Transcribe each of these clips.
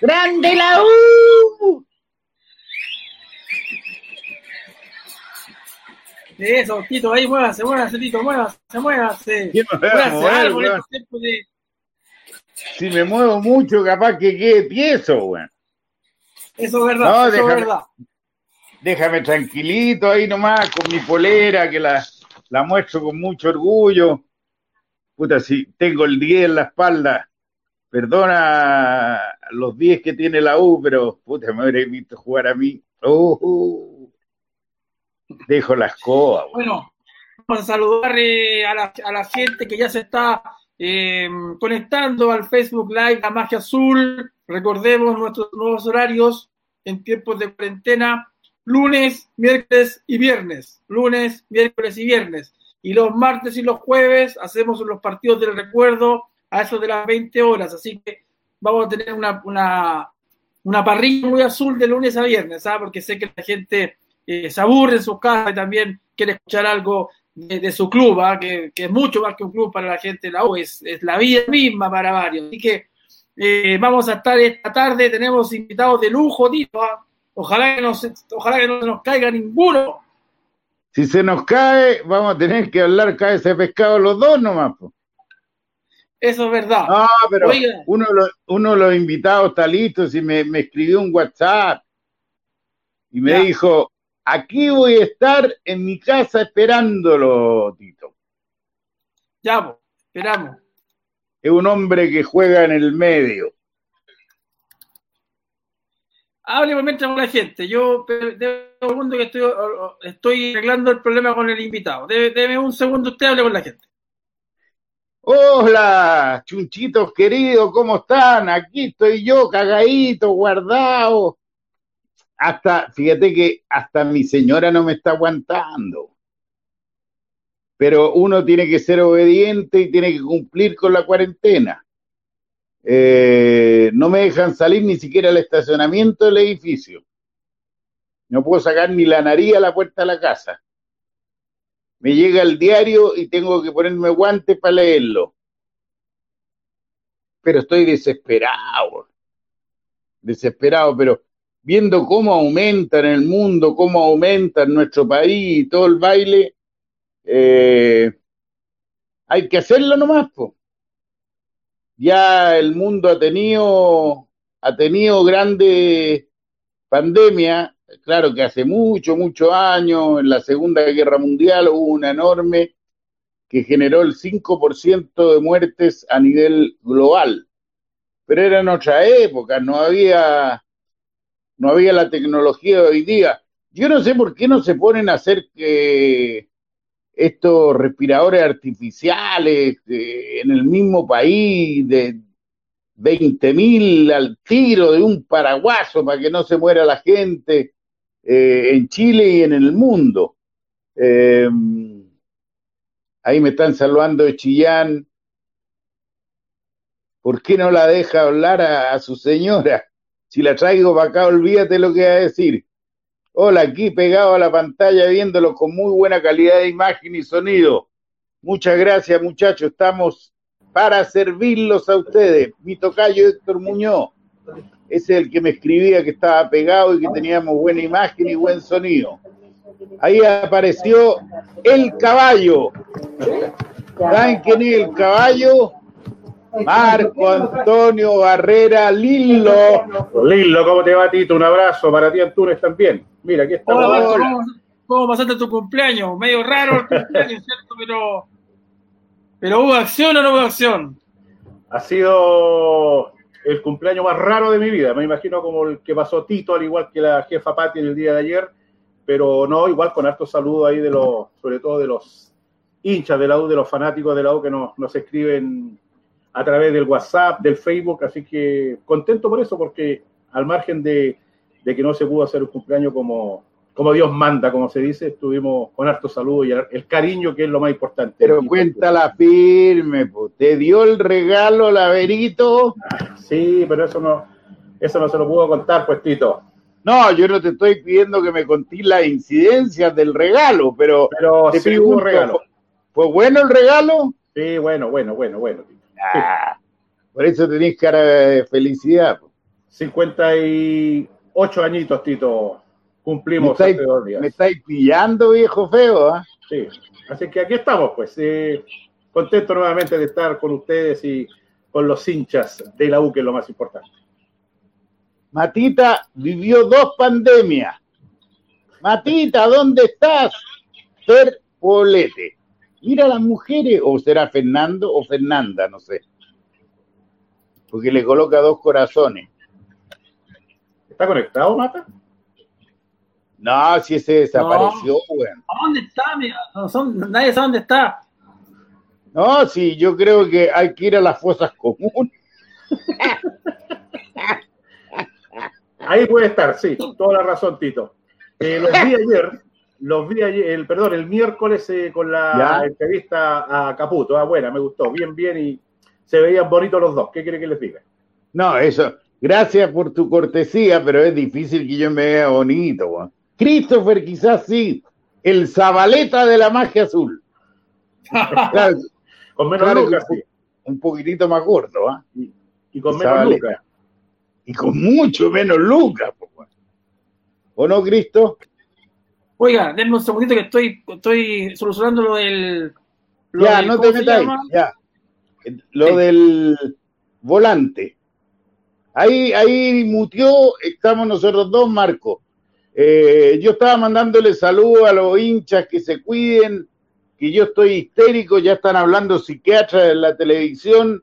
¡Grande la U! Eso, Tito, ahí muévase, muévase, Tito, muévase, muévase. Me Muévase mover, algo en weón. estos tiempos de- Si me muevo mucho, capaz que quede tieso, weón. Eso es verdad, No, eso déjame- es verdad. Déjame tranquilito ahí nomás con mi polera, que la, la muestro con mucho orgullo. Puta, si tengo el 10 en la espalda, perdona los 10 que tiene la U, pero puta, me hubiera visto jugar a mí. Uh, dejo la escoba. Bueno, vamos a saludar eh, a, la, a la gente que ya se está eh, conectando al Facebook Live, la magia azul. Recordemos nuestros nuevos horarios en tiempos de cuarentena, lunes, miércoles y viernes. Lunes, miércoles y viernes. Y los martes y los jueves hacemos los partidos del recuerdo a eso de las 20 horas. Así que vamos a tener una, una, una parrilla muy azul de lunes a viernes, ¿ah? porque sé que la gente eh, se aburre en sus casas y también quiere escuchar algo de, su club, ¿ah? que, que es mucho más que un club para la gente de la U, es, la vida misma para varios. Así que eh, vamos a estar esta tarde, tenemos invitados de lujo, Tito. ¿ah? Ojalá que, no se, ojalá que no se nos caiga ninguno. Si se nos cae, vamos a tener que hablar cae ese pescado los dos nomás. po. Eso es verdad. No, pero Oiga. uno, de los- uno de los invitados está listo, si me, me escribió un WhatsApp y me Ya. dijo, aquí voy a estar en mi casa esperándolo, Tito. Ya, pues, esperamos. Es un hombre que juega en el medio. Hable mientras con la gente. Yo deme un segundo que estoy, estoy arreglando el problema con el invitado. Deme un segundo, usted hable con la gente. Hola, chunchitos queridos, ¿cómo están? Aquí estoy yo, cagadito, guardado. Hasta, fíjate que hasta mi señora no me está aguantando. Pero uno tiene que ser obediente y tiene que cumplir con la cuarentena. Eh, no me dejan salir ni siquiera al estacionamiento del edificio. No puedo sacar ni la nariz a la puerta de la casa me llega el diario y tengo que ponerme guantes para leerlo. Pero estoy desesperado, desesperado, pero viendo cómo aumenta en el mundo, cómo aumenta en nuestro país y todo el baile, eh, hay que hacerlo nomás, po. Ya el mundo ha tenido, ha tenido grandes pandemias, claro que hace mucho, muchos años, en la Segunda Guerra Mundial hubo una enorme que generó el 5% de muertes a nivel global. Pero era en otra época, no había, no había la tecnología de hoy día. Yo no sé por qué no se ponen a hacer que estos respiradores artificiales eh, en el mismo país de 20 mil al tiro de un paraguaso para que no se muera la gente eh, en Chile y en el mundo. Eh, ahí me están saludando de Chillán. ¿Por qué no la deja hablar a, a su señora? Si la traigo para acá, olvídate lo que va a decir. Hola, aquí pegado a la pantalla viéndolo con muy buena calidad de imagen y sonido. Muchas gracias, muchachos. Estamos para servirlos a ustedes. Mi tocayo Héctor Muñoz. Ese es el que me escribía que estaba pegado y que teníamos buena imagen y buen sonido. Ahí apareció el caballo. ¿Saben quién es el caballo? Marco Antonio Barrera Lillo. Lilo, ¿cómo te va, Tito? Un abrazo para ti, Antunes, también. Mira, aquí estamos. Hola, Marco, Hola. ¿cómo, cómo pasaste tu cumpleaños? Medio raro el cumpleaños, ¿cierto? Pero, pero ¿hubo acción o no hubo acción? Ha sido el cumpleaños más raro de mi vida. Me imagino como el que pasó Tito, al igual que la jefa Pati en el día de ayer. Pero no, igual con harto saludo ahí de los, sobre todo de los hinchas de la U, de los fanáticos de la U que nos, nos escriben a través del WhatsApp, del Facebook. Así que contento por eso, porque al margen de, de que no se pudo hacer un cumpleaños como, como Dios manda, como se dice, estuvimos con harto saludo y el, cariño que es lo más importante. Pero cuéntala firme, pues. ¿Te dio el regalo Laverito? Sí, pero eso no, eso no se lo puedo contar, pues Tito. No, yo no te estoy pidiendo que me contés las incidencias del regalo, pero Pero te sí hubo pregunto, regalo. ¿fue- ¿fue bueno el regalo? Sí, bueno, bueno, bueno, bueno. Tito. Ah, por eso tenés cara de felicidad. po. 58 añitos, Tito. Cumplimos me estáis. Me estáis pillando, viejo feo. ¿eh? Sí, así que aquí estamos, pues. Eh, contento nuevamente de estar con ustedes y con los hinchas de la U, que es lo más importante. Matita vivió dos pandemias. Matita, ¿dónde estás? Fer Polete. Mira a las mujeres, o será Fernando o Fernanda, no sé. Porque le coloca dos corazones. ¿Está conectado, Mata? No, si ese desapareció, no. weón. ¿Dónde está? No, son, nadie sabe dónde está. No, sí, yo creo que hay que ir a las fosas comunes. Ahí puede estar, sí, toda la razón, Tito. Eh, los vi ayer, los vi ayer, el, perdón, el miércoles eh, con la ¿Ya? entrevista a Caputo. Ah, buena, me gustó, bien, bien, y se veían bonitos los dos. ¿Qué quiere que les diga? No, eso. Gracias por tu cortesía, pero es difícil que yo me vea bonito, weón. Christopher quizás sí, el Zabaleta de la magia azul. Claro, Con menos Claro lucas, un sí. un poquitito más gordo, ¿ah? Y, y con menos lucas. Y con mucho menos lucas. ¿O no, Cristo? Oiga, denme un segundito que estoy, estoy solucionando lo del. lo Ya, del- no ¿cómo te metas ahí, ya. Lo Sí. del volante. Ahí, ahí mutió, estamos nosotros dos, Marco. Eh, yo estaba mandándole saludos a los hinchas que se cuiden, que yo estoy histérico, ya están hablando psiquiatras en la televisión.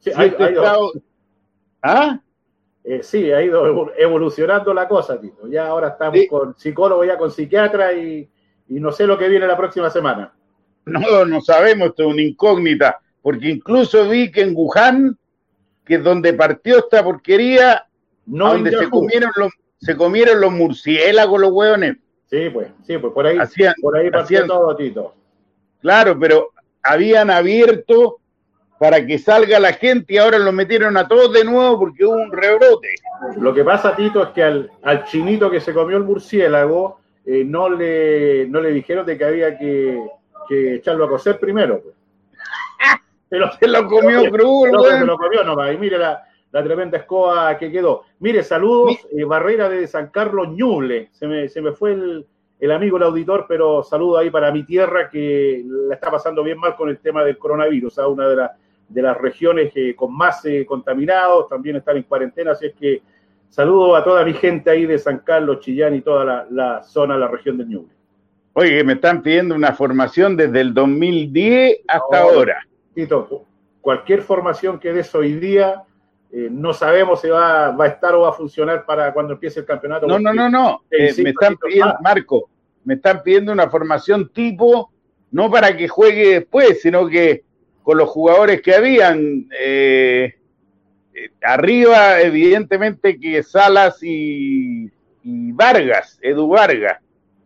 Sí, Si ha, este estado- ¿Ah? eh, sí, ha ido evo- evolucionando la cosa, Tito. Ya ahora estamos Sí. con psicólogo, ya con psiquiatra y, y no sé lo que viene la próxima semana. No, no sabemos, esto es una incógnita, porque incluso vi que en Wuhan, que es donde partió esta porquería, No donde se comieron los, se comieron los murciélagos, los hueones. Sí, pues, sí, pues por ahí, Hacían, por ahí hacían- todo, Tito. claro, pero habían abierto para que salga la gente y ahora lo metieron a todos de nuevo porque hubo un rebrote. Lo que pasa, Tito, es que al, al chinito que se comió el murciélago eh, no, le, no le dijeron de que había que, que echarlo a cocer primero. Pues. Pero, Se lo comió crudo, se lo comió nomás. Y mire la, la tremenda escoba que quedó. Mire, saludos, eh, Barrera de San Carlos Ñuble. Se me, se me fue el, el amigo, el auditor, pero saludo ahí para mi tierra que la está pasando bien mal con el tema del coronavirus. ¿ah? Una de, las de las regiones eh, con más eh, contaminados, también están en cuarentena, así es que saludo a toda mi gente ahí de San Carlos, Chillán y toda la, la zona, la región del Ñuble. Oye, me están pidiendo una formación desde el 2010 hasta Ahora. ahora. Tito, cualquier formación que des hoy día, eh, no sabemos si va, va a estar o va a funcionar para cuando empiece el campeonato. No, no, no, no. Eh, me están pidiendo, más. Marco, me están pidiendo una formación tipo, no para que juegue después, sino que con los jugadores que habían eh, arriba, evidentemente que Salas y, y Vargas, Edu Vargas,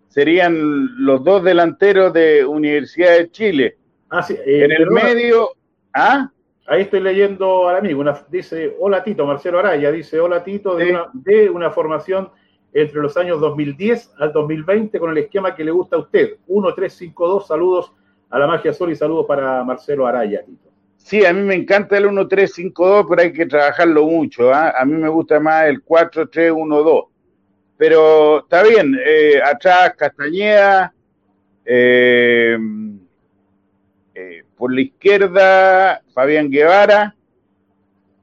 serían los dos delanteros de Universidad de Chile. Ah, sí, eh, en el medio, ¿ah? Ahí estoy leyendo al amigo, una- dice, hola Tito, Marcelo Araya, dice, hola Tito, de, Sí. una, de una formación entre los años 2010 al 2020 con el esquema que le gusta a usted. 1-3-5-2, saludos a la magia azul y saludos para Marcelo Araya, Tito. Sí, a mí me encanta el 1-3-5-2, pero hay que trabajarlo mucho. ¿ah? A mí me gusta más el 4-3-1-2. Pero está bien, eh, atrás Castañeda, eh, eh, por la izquierda Fabián Guevara,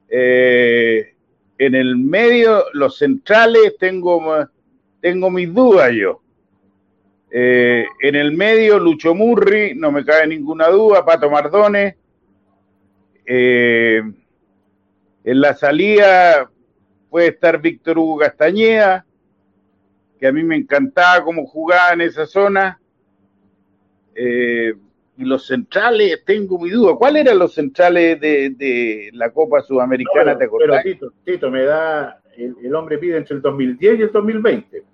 eh, en el medio los centrales tengo, tengo mis dudas yo. Eh, en el medio Lucho Murri, no me cabe ninguna duda, Pato Mardones. Eh, en la salida puede estar Víctor Hugo Castañeda, que a mí me encantaba cómo jugaba en esa zona. Y los centrales, tengo mi duda. ¿Cuáles eran los centrales de, de la Copa Sudamericana? No, ¿Te pero, pero? Tito, Tito, me da, el, el hombre pide entre el 2010 y el 2020.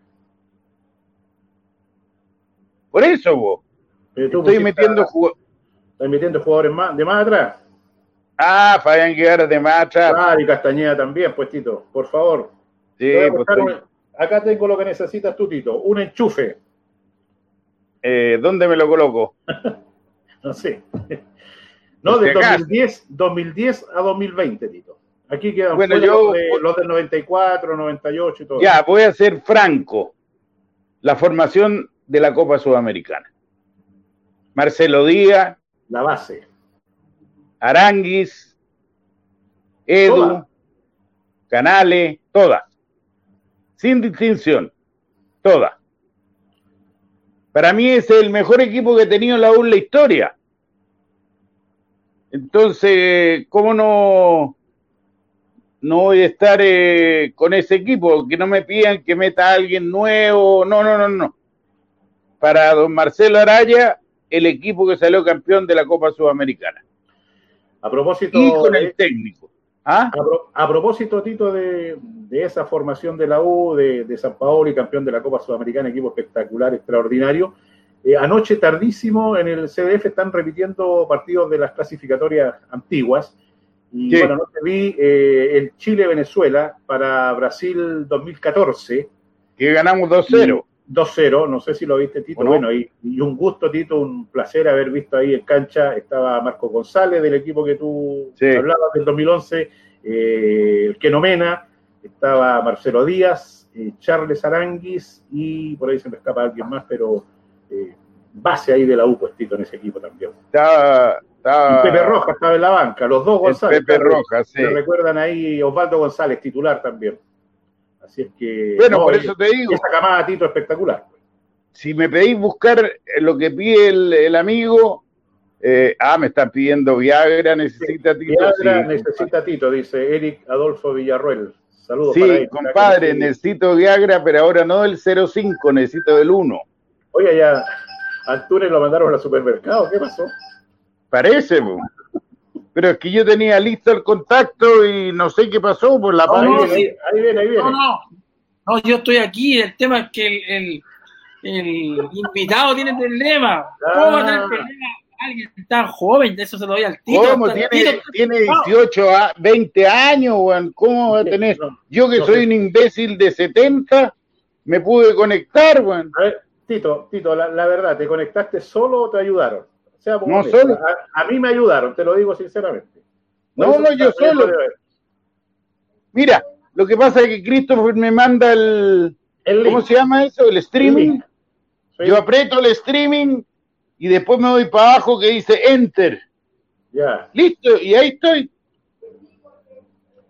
Por eso, vos. Estoy metiendo jug- estás metiendo jugadores más, de más atrás. Ah, Fabián Guevara de más atrás. Claro, y Castañeda también, pues Tito, por favor. Sí, pues, estoy- un- acá tengo lo que necesitas tú, Tito, un enchufe. eh, ¿Dónde me lo coloco? No sé. No, de si acaso. 2010, 2010 a 2020, Tito. Aquí quedan Bueno, yo- los, de- los del 94, 98 y todo. Ya, voy a ser franco. La formación de la Copa Sudamericana. Marcelo Díaz, La base. Aranguis, Edu, Todas. Canales, todas. Sin distinción. Todas. Para mí es el mejor equipo que ha tenido la U en la historia. Entonces, ¿cómo no, no voy a estar eh, con ese equipo? Que no me pidan que meta a alguien nuevo. No, no, no, no. Para don Marcelo Araya, el equipo que salió campeón de la Copa Sudamericana. A propósito, Y con el técnico. ¿Ah? a, a propósito, Tito, de, de esa formación de la U, de, de San Paolo y campeón de la Copa Sudamericana, equipo espectacular, extraordinario. eh, anoche tardísimo en el CDF están repitiendo partidos de las clasificatorias antiguas. Y Sí. bueno, anoche vi eh, el Chile-Venezuela para Brasil 2014. Que ganamos 2-0. 2-0, no sé si lo viste, Tito. Bueno, y, y un gusto, Tito, un placer haber visto ahí en cancha. Estaba Marco González, del equipo que tú Sí. hablabas del 2011, eh, el Keno Mena, estaba Marcelo Díaz, eh, Charles Aranguis y por ahí se me escapa alguien más, pero eh, base ahí de la U, pues, Tito, en ese equipo también. Y Pepe Rojas estaba en la banca, los dos el González. Pepe Rojas, sí. Me recuerdan ahí Osvaldo González, titular también. Así es que. Bueno, no, por eso te digo, Esa camada, Tito, espectacular. si me pedís buscar lo que pide el, el amigo, eh, ah, me están pidiendo Viagra, necesita Tito. Viagra sí, necesita Tito, dice Eric Adolfo Villarruel. Saludos Sí, para él. compadre, necesito Viagra, pero ahora no del 05, necesito del 1. Oye, ya Antunes lo mandaron al supermercado, ¿qué pasó? Parece. Pero es que yo tenía listo el contacto y no sé qué pasó por la No, ahí, no, viene, ahí viene, ahí viene. No, no. No, yo estoy aquí. El tema es que el, el, el invitado tiene problema. ¿Cómo va a tener Ah. problema alguien tan joven? De eso se lo doy al Tito. ¿Cómo? Tiene, Tito- tiene 18, a- 20 años, weón. ¿Cómo va a tener? Yo que soy un imbécil de 70, me pude conectar, weón. A ver, Tito, Tito, la, la verdad, ¿te conectaste solo o te ayudaron? Sea, No, honesto, solo. A, a mí me ayudaron, te lo digo sinceramente. Por No, no, yo solo. Mira, lo que pasa es que Christopher me manda el. El ¿Cómo se llama eso? El streaming. Sí, Yo aprieto el streaming y después me voy para abajo que dice Enter. ya. Listo, y ahí estoy.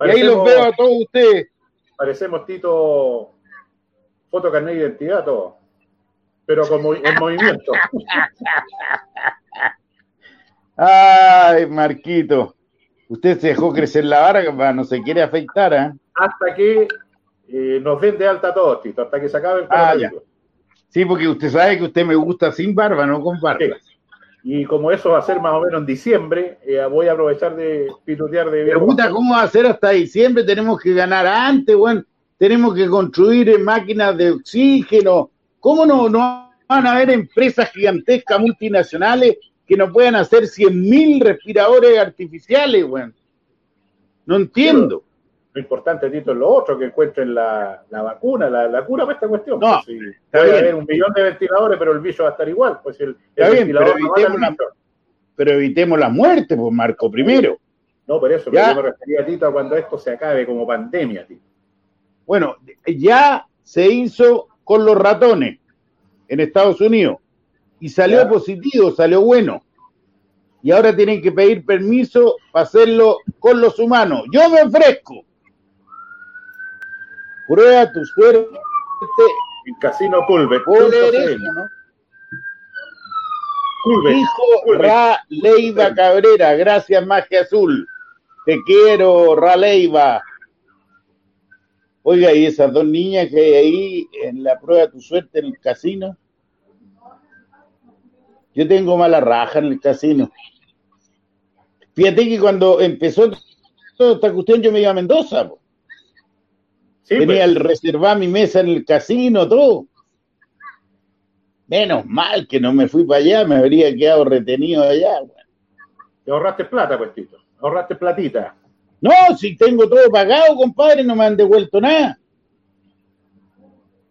Y ahí los veo a todos ustedes. Parecemos Tito, foto carnet de identidad, todo. Pero con en movimiento. Ay, Marquito. Usted se dejó crecer la barba, no se quiere afeitar, ¿ah? hasta que eh, nos den de alta a todos, Tito, hasta que se acabe el Ah. Sí, porque usted sabe que usted me gusta sin barba, no con barba. Sí. Y como eso va a ser más o menos en diciembre, eh, voy a aprovechar de pilotear de Pero puta, ¿cómo va a ser hasta diciembre? Tenemos que ganar antes, weón. Tenemos que construir eh, máquinas de oxígeno. ¿Cómo no, no van a haber empresas gigantescas multinacionales que no puedan hacer 100.000 respiradores artificiales, weón? No entiendo. Lo importante, Tito, es lo otro, que encuentren la, la vacuna, la, la cura para esta cuestión. No, Pues, sí, puede bien. haber un millón de ventiladores, pero el bicho va a estar igual. Pues el, el Está bien, ventilador pero no evitemos la- bicho. Pero evitemos la muerte, pues, Marco, primero. No, por eso, Ya. pero yo me refería, Tito, a cuando esto se acabe como pandemia, Tito. Bueno, ya se hizo con los ratones en Estados Unidos y salió positivo, salió bueno. Y ahora tienen que pedir permiso para hacerlo con los humanos. Yo me ofrezco. Prueba tu suerte En Casino Culver. ¿no? Culver. Culver. Ra Leiva Cabrera, gracias Magia Azul. Te quiero, Ra Leiva. Oiga, y esas dos niñas que hay ahí en la prueba de tu suerte en el casino. Yo tengo mala raja en el casino. Fíjate que cuando empezó toda esta cuestión yo me iba a Mendoza. po. Sí, Tenía pues. el reservar mi mesa en el casino, todo. Menos mal que no me fui para allá, me habría quedado retenido allá. Te ahorraste plata, pues, Tito. Ahorraste platita. No, si tengo todo pagado, compadre, no me han devuelto nada.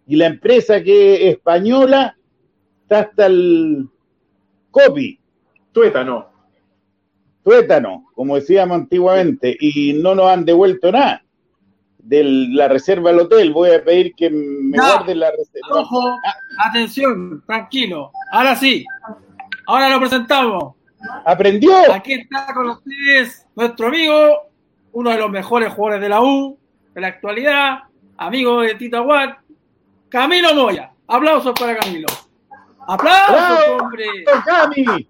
Y la empresa que es española está hasta el copy. Tuétano. tuétano, como decíamos antiguamente, y no nos han devuelto nada de la reserva del hotel. Voy a pedir que me guarden la reserva. Ojo, atención, tranquilo. Ahora sí, ahora lo presentamos. ¿Aprendió? Aquí está con ustedes nuestro amigo, uno de los mejores jugadores de la U de la actualidad, amigo de Tita Watt, Camilo Moya. Aplausos para Camilo. ¡Aplausos, ¡Bravo, hombre! Cami!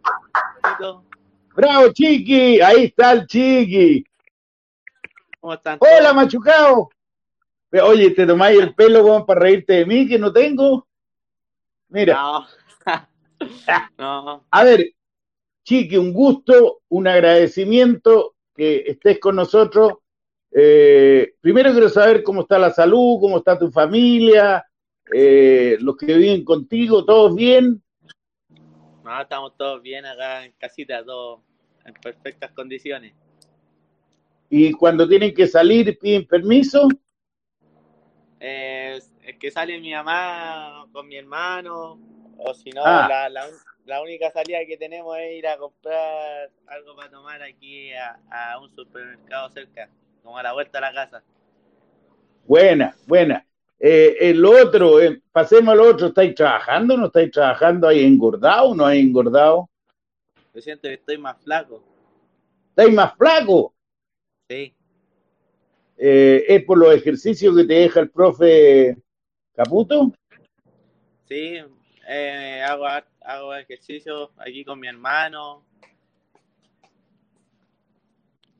¡Bravo, Chiqui! Ahí está el Chiqui. ¿Cómo están? ¡Hola, machucao! Oye, ¿te tomáis el pelo como para reírte de mí que no tengo? Mira. No. no. A ver, Chiqui, un gusto, un agradecimiento que estés con nosotros. Eh, primero quiero saber cómo está la salud, cómo está tu familia, eh, los que viven contigo, ¿todos bien? No, estamos todos bien acá en casita, todos en perfectas condiciones. ¿Y cuando tienen que salir piden permiso? Eh, es que sale mi mamá con mi hermano, o si no, ah. la, la, la, única salida que tenemos es ir a comprar algo para tomar aquí a, a un supermercado cerca, como a la vuelta a la casa. Buena, buena. Eh, el otro, eh, pasemos al otro, ¿estáis trabajando? ¿No estáis trabajando? ¿Hay engordado o no hay engordado? Yo siento que estoy más flaco. ¿Estáis más flaco? Sí. Eh, ¿Es por los ejercicios que te deja el profe Caputo? Sí, hago, hago ejercicios aquí con mi hermano.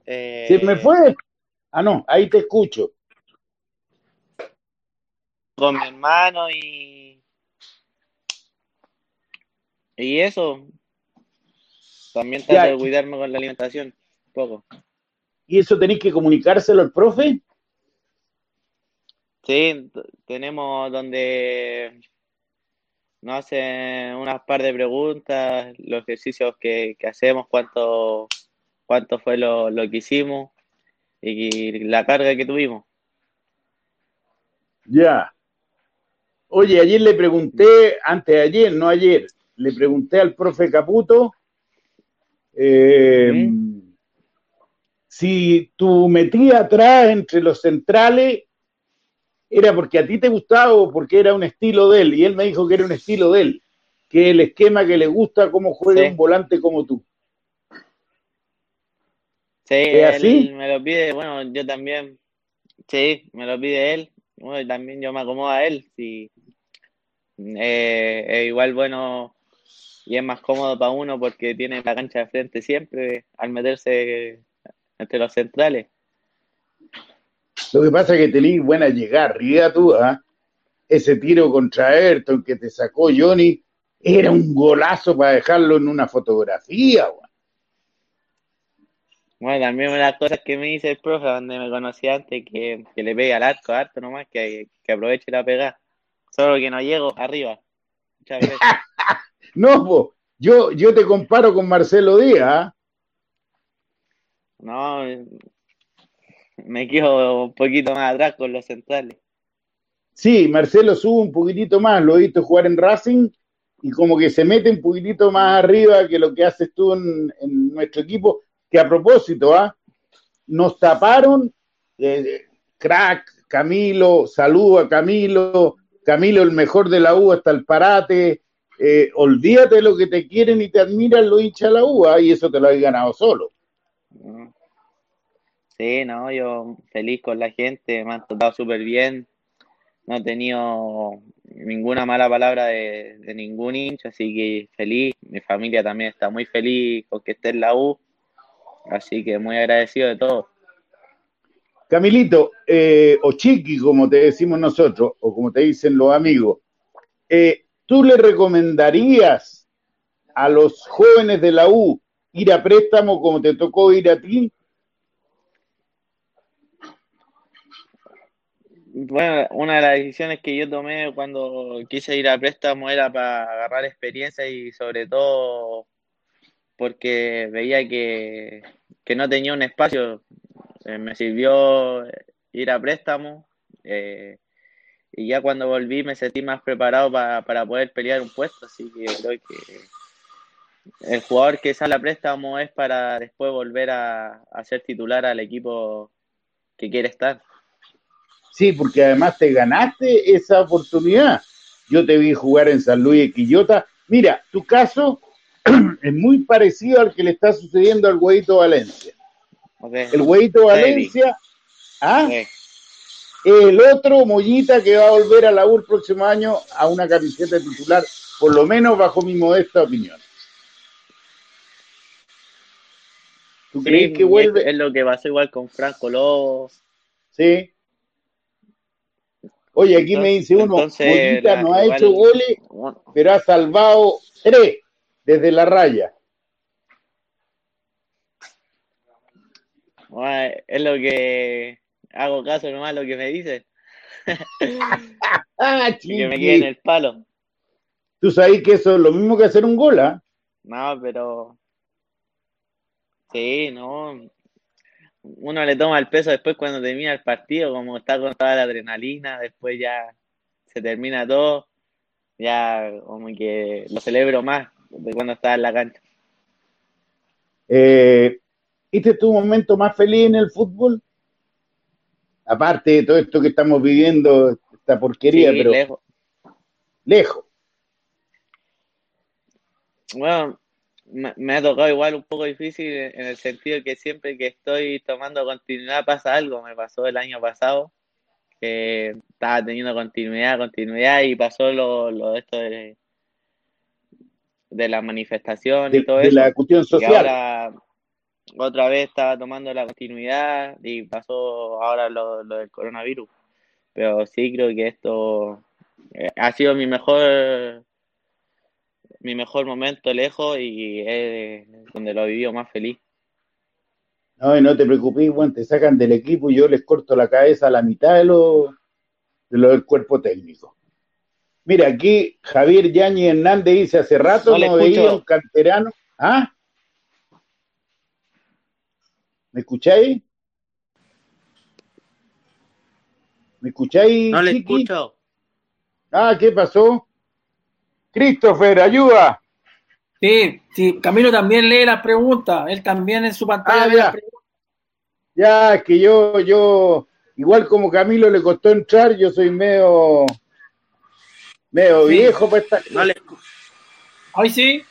¿Se me fue? Ah, no, ahí te escucho con mi hermano y y eso. También trato de cuidarme con la alimentación un poco. Y eso tenéis que comunicárselo al profe sí tenemos donde nos hacen unas par de preguntas los ejercicios que, hacemos cuánto cuánto fue lo, lo que hicimos y la carga que tuvimos. Ya Oye, ayer le pregunté, antes de ayer, no ayer, le pregunté al profe Caputo eh, si tu metida atrás entre los centrales era porque a ti te gustaba o porque era un estilo de él. Y él me dijo que era un estilo de él, que el esquema que le gusta cómo juega un volante como tú. Sí, ¿Es así? me lo pide, bueno, yo también, sí, me lo pide él, bueno, también yo me acomodo a él, sí, eh, igual bueno y es más cómodo para uno porque tiene la cancha de frente siempre al meterse entre los centrales. Lo que pasa es que tenéis buena llegar, ría tú, ¿ah? ese tiro contra Ayrton que te sacó Johnny era un golazo para dejarlo en una fotografía. Bueno, también una de las cosas que me dice el profe, donde me conocía antes, que, que le pegue al arco harto nomás, que, que aproveche la pegada. Solo que no llego arriba. no, yo, yo te comparo con Marcelo Díaz. ¿ah? No, me quedo un poquito más atrás con los centrales. Sí, Marcelo sube un poquitito más, lo he visto jugar en Racing y como que se mete un poquitito más arriba que lo que haces tú en, nuestro equipo, que a propósito, ¿ah? nos taparon, eh, crack, Camilo, saludo a Camilo, Camilo, el mejor de la U hasta el parate. Eh, olvídate de lo que te quieren y te admiran los hinchas de la U, ¿ah? y eso te lo has ganado solo. Sí, no, yo feliz con la gente, me han tratado súper bien, no he tenido ninguna mala palabra de, de, ningún hincha, así que feliz, mi familia también está muy feliz con que esté en la U, así que muy agradecido de todo. Camilito, eh, o Chiqui, como te decimos nosotros, o como te dicen los amigos, eh, ¿tú le recomendarías a los jóvenes de la U ir a préstamo como te tocó ir a ti? Bueno, una de las decisiones que yo tomé cuando quise ir a préstamo era para agarrar experiencia y sobre todo porque veía que, que no tenía un espacio eh, me sirvió ir a préstamo eh, y ya cuando volví me sentí más preparado para poder pelear un puesto, así que creo que el jugador que sale a préstamo es para después volver a, a ser titular al equipo que quiere estar. Sí, porque además te ganaste esa oportunidad. Yo te vi jugar en San Luis de Quillota. Mira, tu caso es muy parecido al que le está sucediendo al Huevito Valencia. Okay. El Huevito Valencia, ¿ah? Okay. el otro Mollita que va a volver a la U el próximo año a una camiseta titular, por lo menos bajo mi modesta opinión. ¿Tú Sí, crees que vuelve? Es, lo que pasó igual con Franco Lobo. Sí. Oye, aquí me dice uno, Entonces, Mollita no ha igual- hecho goles, pero ha salvado tres desde la raya. bueno, es lo que hago caso nomás lo que me dicen. Ah, que me quede en el palo. Tú sabes que eso es lo mismo que hacer un gol, ¿ah? No, pero. Sí, no. Uno le toma el peso después cuando termina el partido, como está con toda la adrenalina, después ya se termina todo, ya como que lo celebro más de cuando estaba en la cancha. Eh, ¿Este es tu momento más feliz en el fútbol? Aparte de todo esto que estamos viviendo, esta porquería, Sí, pero lejos. lejos. Bueno, me, me ha tocado igual un poco difícil en en el sentido que siempre que estoy tomando continuidad pasa algo. Me pasó el año pasado que estaba teniendo continuidad, continuidad y pasó lo, lo de esto de, de la manifestación De, y todo de eso. la cuestión Y social. ahora otra vez estaba tomando la continuidad y pasó ahora lo, lo del coronavirus. Pero sí creo que esto eh, ha sido mi mejor mi mejor momento lejos y es donde lo he vivido más feliz. No, y no te preocupes, bueno, te sacan del equipo y yo les corto la cabeza a la mitad de lo, de lo del cuerpo técnico. Mira, aquí Javier Yañez Hernández dice, hace rato No le no veía un canterano. ¿Ah? ¿Me escucháis? ¿Me escucháis, No le Chiqui? escucho. Ah, ¿qué pasó? Christopher, ayuda. Sí, sí, Camilo también lee las preguntas, él también en su pantalla Ah, lee ya. las preguntas. Ya, es que yo, yo, igual como Camilo le costó entrar, yo soy medio, medio Sí. viejo para estas No le Ahí sí.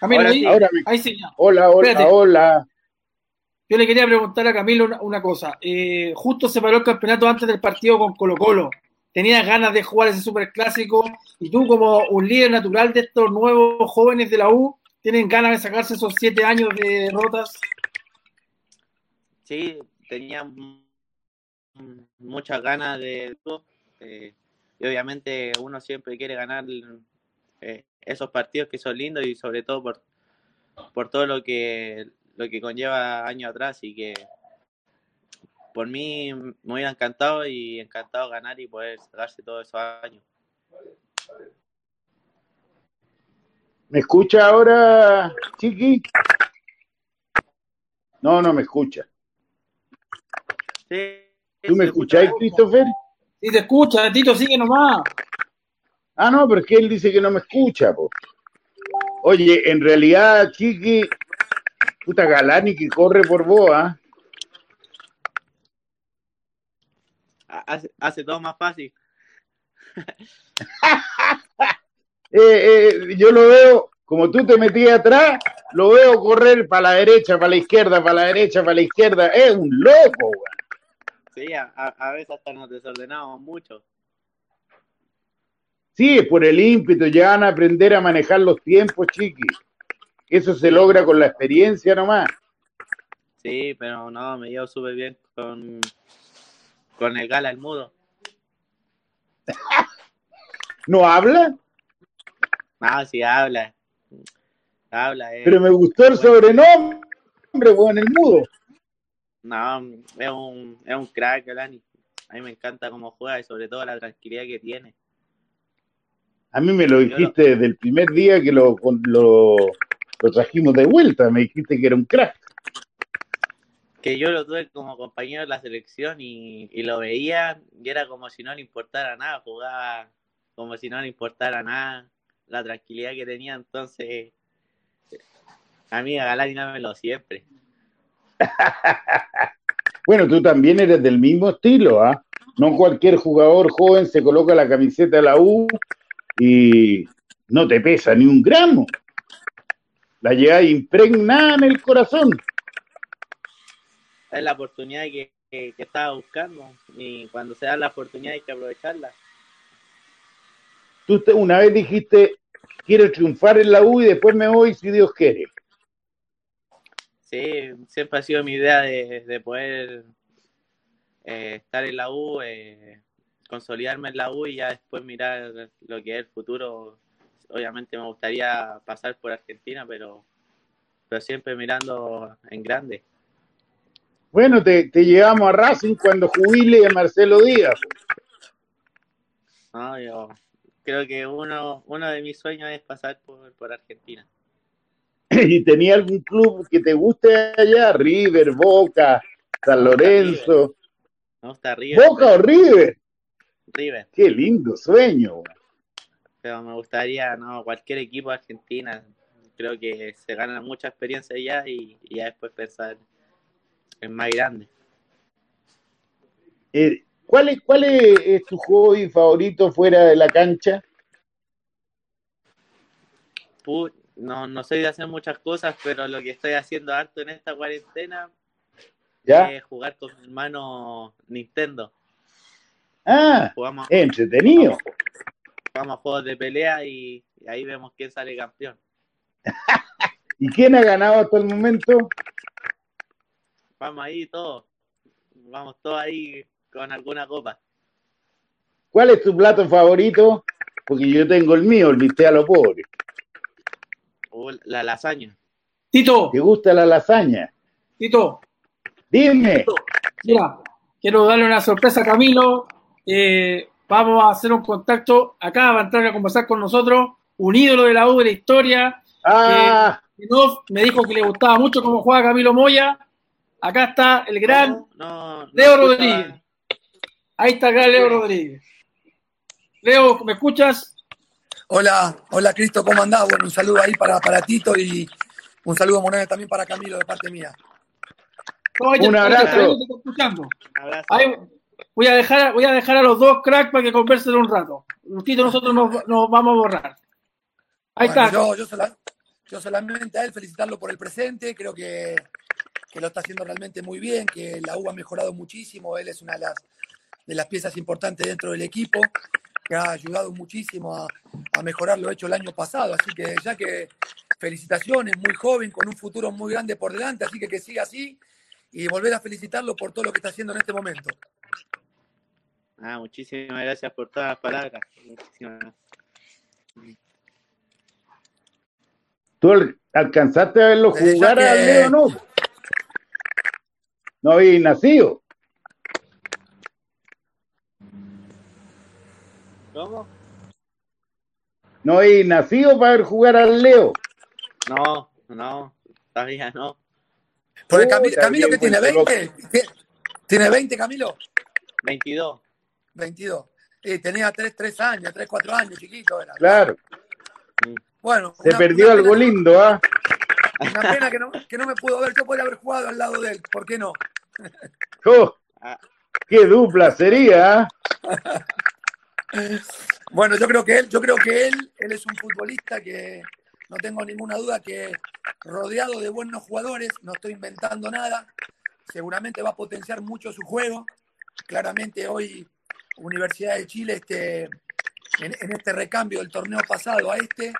Camilo, Ahora ahí. Ahora me- ahí sí ya. Hola, hola, Espérate. hola. Yo le quería preguntar a Camilo una, una cosa. Eh, justo se paró el campeonato antes del partido con Colo Colo. Tenías ganas de jugar ese superclásico y tú como un líder natural de estos nuevos jóvenes de la U, tienen ganas de sacarse esos siete años de derrotas. Sí, tenía muchas ganas de eh, y obviamente uno siempre quiere ganar eh, esos partidos que son lindos y sobre todo por, por todo lo que lo que conlleva años atrás y que por mí me hubiera encantado y encantado ganar y poder sacarse todos esos años. ¿Me escucha ahora, Chiqui? No, no me escucha. Sí, ¿Tú me escucha. Christopher? Y te escucha, Tito, sigue nomás. Ah, no, pero es que él dice que no me escucha, po. Oye, en realidad, Chiqui, puta Galani que corre por vos, ¿ah? Hace, hace todo más fácil. Eh, eh, yo lo veo, como tú te metías atrás, lo veo correr para la derecha, para la izquierda, para la derecha, para la izquierda. Es un loco, güey. Sí, a, a- veces hasta nos desordenamos mucho. Sí, es por el ímpetu, ya van a aprender a manejar los tiempos, chiqui. Eso se logra con la experiencia nomás. Sí, pero no, me llevo súper bien con, con el Gala el Mudo. ¿No habla? No, sí habla. Habla, eh. Pero me gustó el sobrenombre, weón, el mudo. No, es un, es un crack, Galani. A mí me encanta cómo juega y sobre todo la tranquilidad que tiene. A mí me lo dijiste desde el primer día que lo, lo, lo trajimos de vuelta. Me dijiste que era un crack. Que yo lo tuve como compañero de la selección y, y lo veía y era como si no le importara nada. Jugaba como si no le importara nada. La tranquilidad que tenía, entonces A mí a Galán dámelo siempre. bueno, tú también eres del mismo estilo, ¿ah? No cualquier jugador joven se coloca la camiseta de la U y no te pesa ni un gramo. La lleva impregnada en el corazón. Es la oportunidad que, que, estaba buscando y cuando se da la oportunidad hay que aprovecharla. Tú una vez dijiste, quiero triunfar en la U y después me voy si Dios quiere. Sí, siempre ha sido mi idea de, poder eh, estar en la U, eh, consolidarme en la U y ya después mirar lo que es el futuro. Obviamente me gustaría pasar por Argentina, pero, pero siempre mirando en grande. Bueno, te, te llevamos a Racing cuando jubile Marcelo Díaz. No, yo creo que uno, uno de mis sueños es pasar por, por Argentina. ¿Y tenía algún club que te guste allá? River, Boca, San Lorenzo. Me gusta River. ¿Boca o River? River. Qué lindo sueño. Pero me gustaría, no, cualquier equipo de Argentina. Creo que se gana mucha experiencia allá y, ya después pensar en más grande. Eh, ¿cuál, es, ¿Cuál es tu hobby favorito fuera de la cancha? No, no soy de hacer muchas cosas, pero lo que estoy haciendo harto en esta cuarentena es jugar con mi hermano Nintendo. Ah, entretenido. Jugamos, a juegos de pelea y, ahí vemos quién sale campeón. ¿Y quién ha ganado hasta el momento? Vamos ahí todos. Vamos todos ahí con alguna copa. ¿Cuál es tu plato favorito? Porque yo tengo el mío, el viste a lo pobre la lasaña. Tito. ¿Te gusta la lasaña? Tito. Dime. Mira, quiero darle una sorpresa a Camilo. Eh, vamos a hacer un contacto. Acá va a entrar a conversar con nosotros. Un ídolo de la U de la historia. Ah. me dijo que le gustaba mucho cómo juega Camilo Moya. Acá está el gran Leo Rodríguez. Ahí está el gran Leo Rodríguez. Leo, ¿me escuchas? Hola, hola Cristo, ¿cómo andás? Bueno, un saludo ahí para, para Tito y un saludo Moreno también para Camilo de parte mía. un abrazo. voy, a dejar, voy a dejar a los dos cracks para que conversen un rato. Tito, nosotros nos, vamos a borrar. Ahí está. Yo, yo, solamente a él felicitarlo por el presente, creo que, que, lo está haciendo realmente muy bien, que la U ha mejorado muchísimo, él es una de las, de las piezas importantes dentro del equipo que ha ayudado muchísimo a, mejorar lo hecho el año pasado. Así que ya que felicitaciones, muy joven, con un futuro muy grande por delante, así que que siga así y volver a felicitarlo por todo lo que está haciendo en este momento. Ah, muchísimas gracias por todas las palabras. ¿Tú alcanzaste a verlo jugar a Leo, no? No había nacido. ¿Cómo? ¿No hay nacido para ver jugar al Leo? No, no, todavía no. Porque Camilo, Camilo que tiene 20, ¿tiene 20 Camilo? 22. 22. Y tenía 3, 3 años, 3, 4 años, chiquito era. Claro. Bueno. Se perdió algo lindo, ¿ah? Una pena que no, que no me pudo ver, yo podría haber jugado al lado de él, ¿por qué no? Oh, ¡Qué dupla sería! Bueno, yo creo que él, yo creo que él, él es un futbolista que no tengo ninguna duda que rodeado de buenos jugadores, no estoy inventando nada, seguramente va a potenciar mucho su juego. Claramente hoy Universidad de Chile, este, en, este recambio del torneo pasado a este,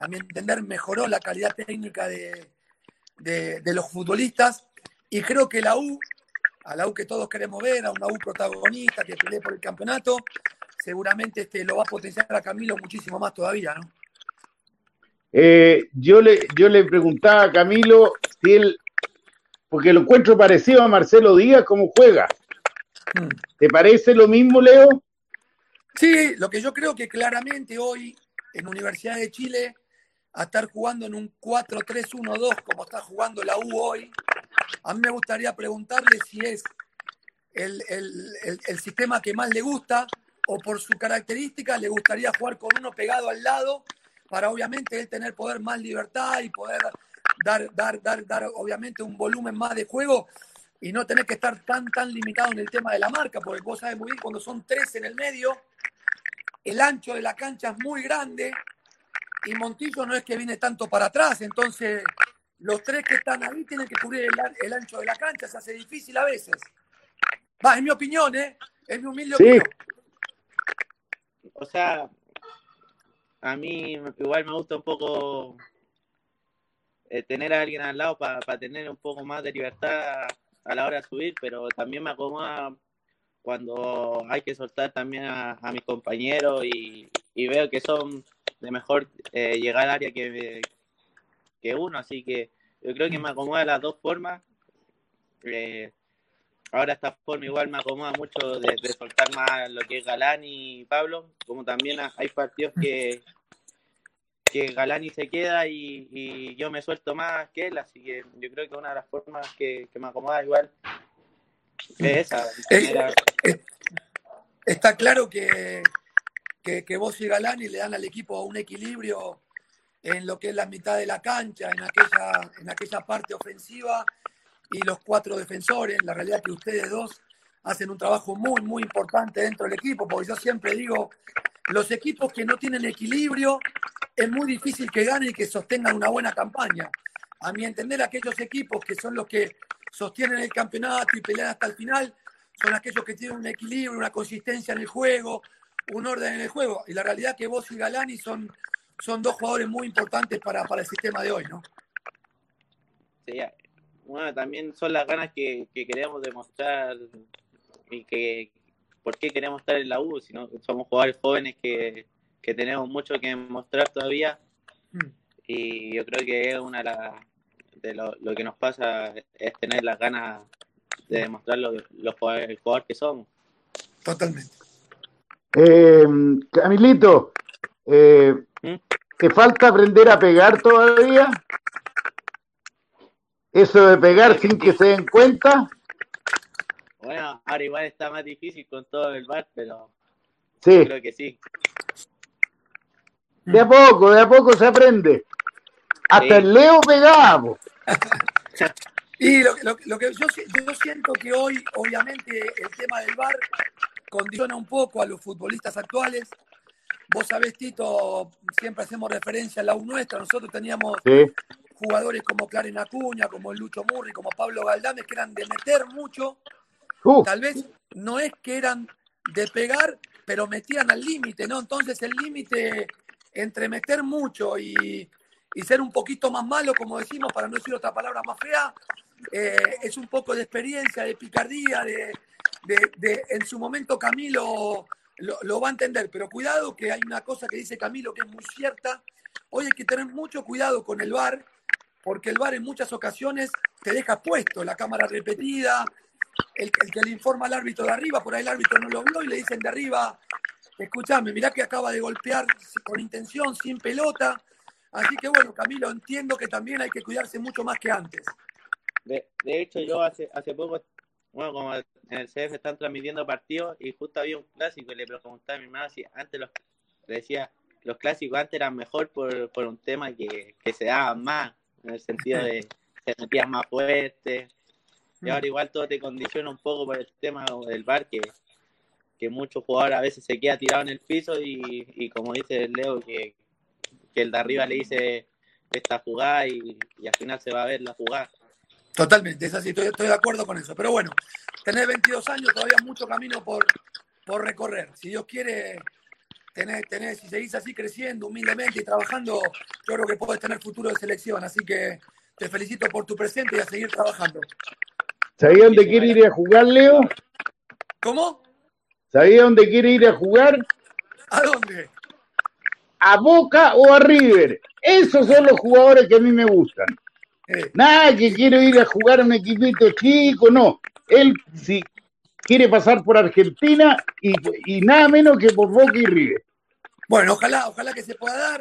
a mi entender, mejoró la calidad técnica de, de los futbolistas. Y creo que la U, a la U que todos queremos ver, a una U protagonista que pelee por el campeonato, seguramente este, lo va a potenciar a Camilo muchísimo más todavía, ¿no? Eh, yo, le, yo le preguntaba a Camilo si él, porque lo encuentro parecido a Marcelo Díaz, cómo juega. Hmm. ¿Te parece lo mismo, Leo? Sí, lo que yo creo que claramente hoy en Universidad de Chile, a estar jugando en un 4-3-1-2 como está jugando la U hoy, a mí me gustaría preguntarle si es el, el sistema que más le gusta o por su característica le gustaría jugar con uno pegado al lado para obviamente él tener poder más libertad y poder dar, dar, dar, dar obviamente un volumen más de juego y no tener que estar tan, tan limitado en el tema de la marca, porque vos sabés muy bien, cuando son tres en el medio, el ancho de la cancha es muy grande y Montillo no es que viene tanto para atrás, entonces los tres que están ahí tienen que cubrir el, ancho de la cancha, se hace difícil a veces. Va, es mi opinión, ¿eh? Es mi humilde opinión. O sea, a mí igual me gusta un poco eh, tener a alguien al lado para tener un poco más de libertad a la hora de subir, pero también me acomoda cuando hay que soltar también a, mis compañeros y, veo que son de mejor eh, llegar al área que, que uno, así que yo creo que me acomoda las dos formas. Eh, ahora esta forma igual me acomoda mucho de, soltar más lo que es Galán y Pablo, como también hay partidos que, que Galani se queda y, yo me suelto más que él, así que yo creo que una de las formas que, me acomoda igual es esa. Eh, eh, está claro que, que, vos y Galani le dan al equipo un equilibrio en lo que es la mitad de la cancha, en aquella, en aquella parte ofensiva y los cuatro defensores. La realidad es que ustedes dos hacen un trabajo muy, muy importante dentro del equipo, porque yo siempre digo, los equipos que no tienen equilibrio es muy difícil que ganen y que sostengan una buena campaña. A mi entender, aquellos equipos que son los que sostienen el campeonato y pelean hasta el final, son aquellos que tienen un equilibrio, una consistencia en el juego, un orden en el juego. Y la realidad que vos y Galani son, son dos jugadores muy importantes para, para el sistema de hoy, ¿no? Sí, bueno, también son las ganas que, queremos demostrar y que por qué queremos estar en la U, si no somos jugadores jóvenes que, que tenemos mucho que mostrar todavía. Mm. Y yo creo que es una de, lo, que nos pasa es tener las ganas de demostrar lo, los jugadores, el jugador que somos. Totalmente. Eh, Camilito, eh, ¿Mm? ¿te falta aprender a pegar todavía? Eso de pegar sin que se den cuenta. Bueno, ahora igual está más difícil con todo el bar, pero sí. creo que sí. De a poco, de a poco se aprende. Hasta el Leo pegaba. y lo, que yo, yo, siento que hoy, obviamente, el tema del bar condiciona un poco a los futbolistas actuales. Vos sabés, Tito, siempre hacemos referencia a la U nuestra. Nosotros teníamos jugadores como Claren Acuña, como Lucho Murri, como Pablo Galdames, que eran de meter mucho. Uh. Tal vez no es que eran de pegar, pero metían al límite, ¿no? Entonces el límite entre meter mucho y, ser un poquito más malo, como decimos, para no decir otra palabra más fea, eh, es un poco de experiencia, de picardía, de, en su momento Camilo lo, va a entender, pero cuidado que hay una cosa que dice Camilo que es muy cierta, hoy hay que tener mucho cuidado con el VAR, porque el VAR en muchas ocasiones te deja puesto la cámara repetida, el, que le informa al árbitro de arriba, por ahí el árbitro no lo vio y le dicen de arriba, Escúchame, mirá que acaba de golpear con intención, sin pelota. Así que bueno, Camilo, entiendo que también hay que cuidarse mucho más que antes. De, hecho, yo hace, hace poco, bueno, como en el CF están transmitiendo partidos y justo había un clásico y le preguntaba a mi mamá si antes los, decía, los clásicos antes eran mejor por, por un tema que, que se daban más, en el sentido de se metían más fuerte. Y ahora igual todo te condiciona un poco por el tema del bar que que muchos jugadores a veces se queda tirado en el piso y, como dice Leo, que, el de arriba le dice esta jugada y, al final se va a ver la jugada. Totalmente, es así, estoy, de acuerdo con eso. Pero bueno, tener 22 años, todavía mucho camino por, por recorrer. Si Dios quiere, tener, tener, si seguís así creciendo humildemente y trabajando, yo creo que puedes tener futuro de selección. Así que te felicito por tu presente y a seguir trabajando. ¿Sabía dónde quiere ir a jugar, Leo? ¿Cómo? ¿Sabía dónde quiere ir a jugar? ¿A dónde? A Boca o a River. Esos son los jugadores que a mí me gustan. Nada que quiero ir a jugar a un equipito chico, no. Él sí quiere pasar por Argentina y, nada menos que por Boca y River. Bueno, ojalá, ojalá que se pueda dar.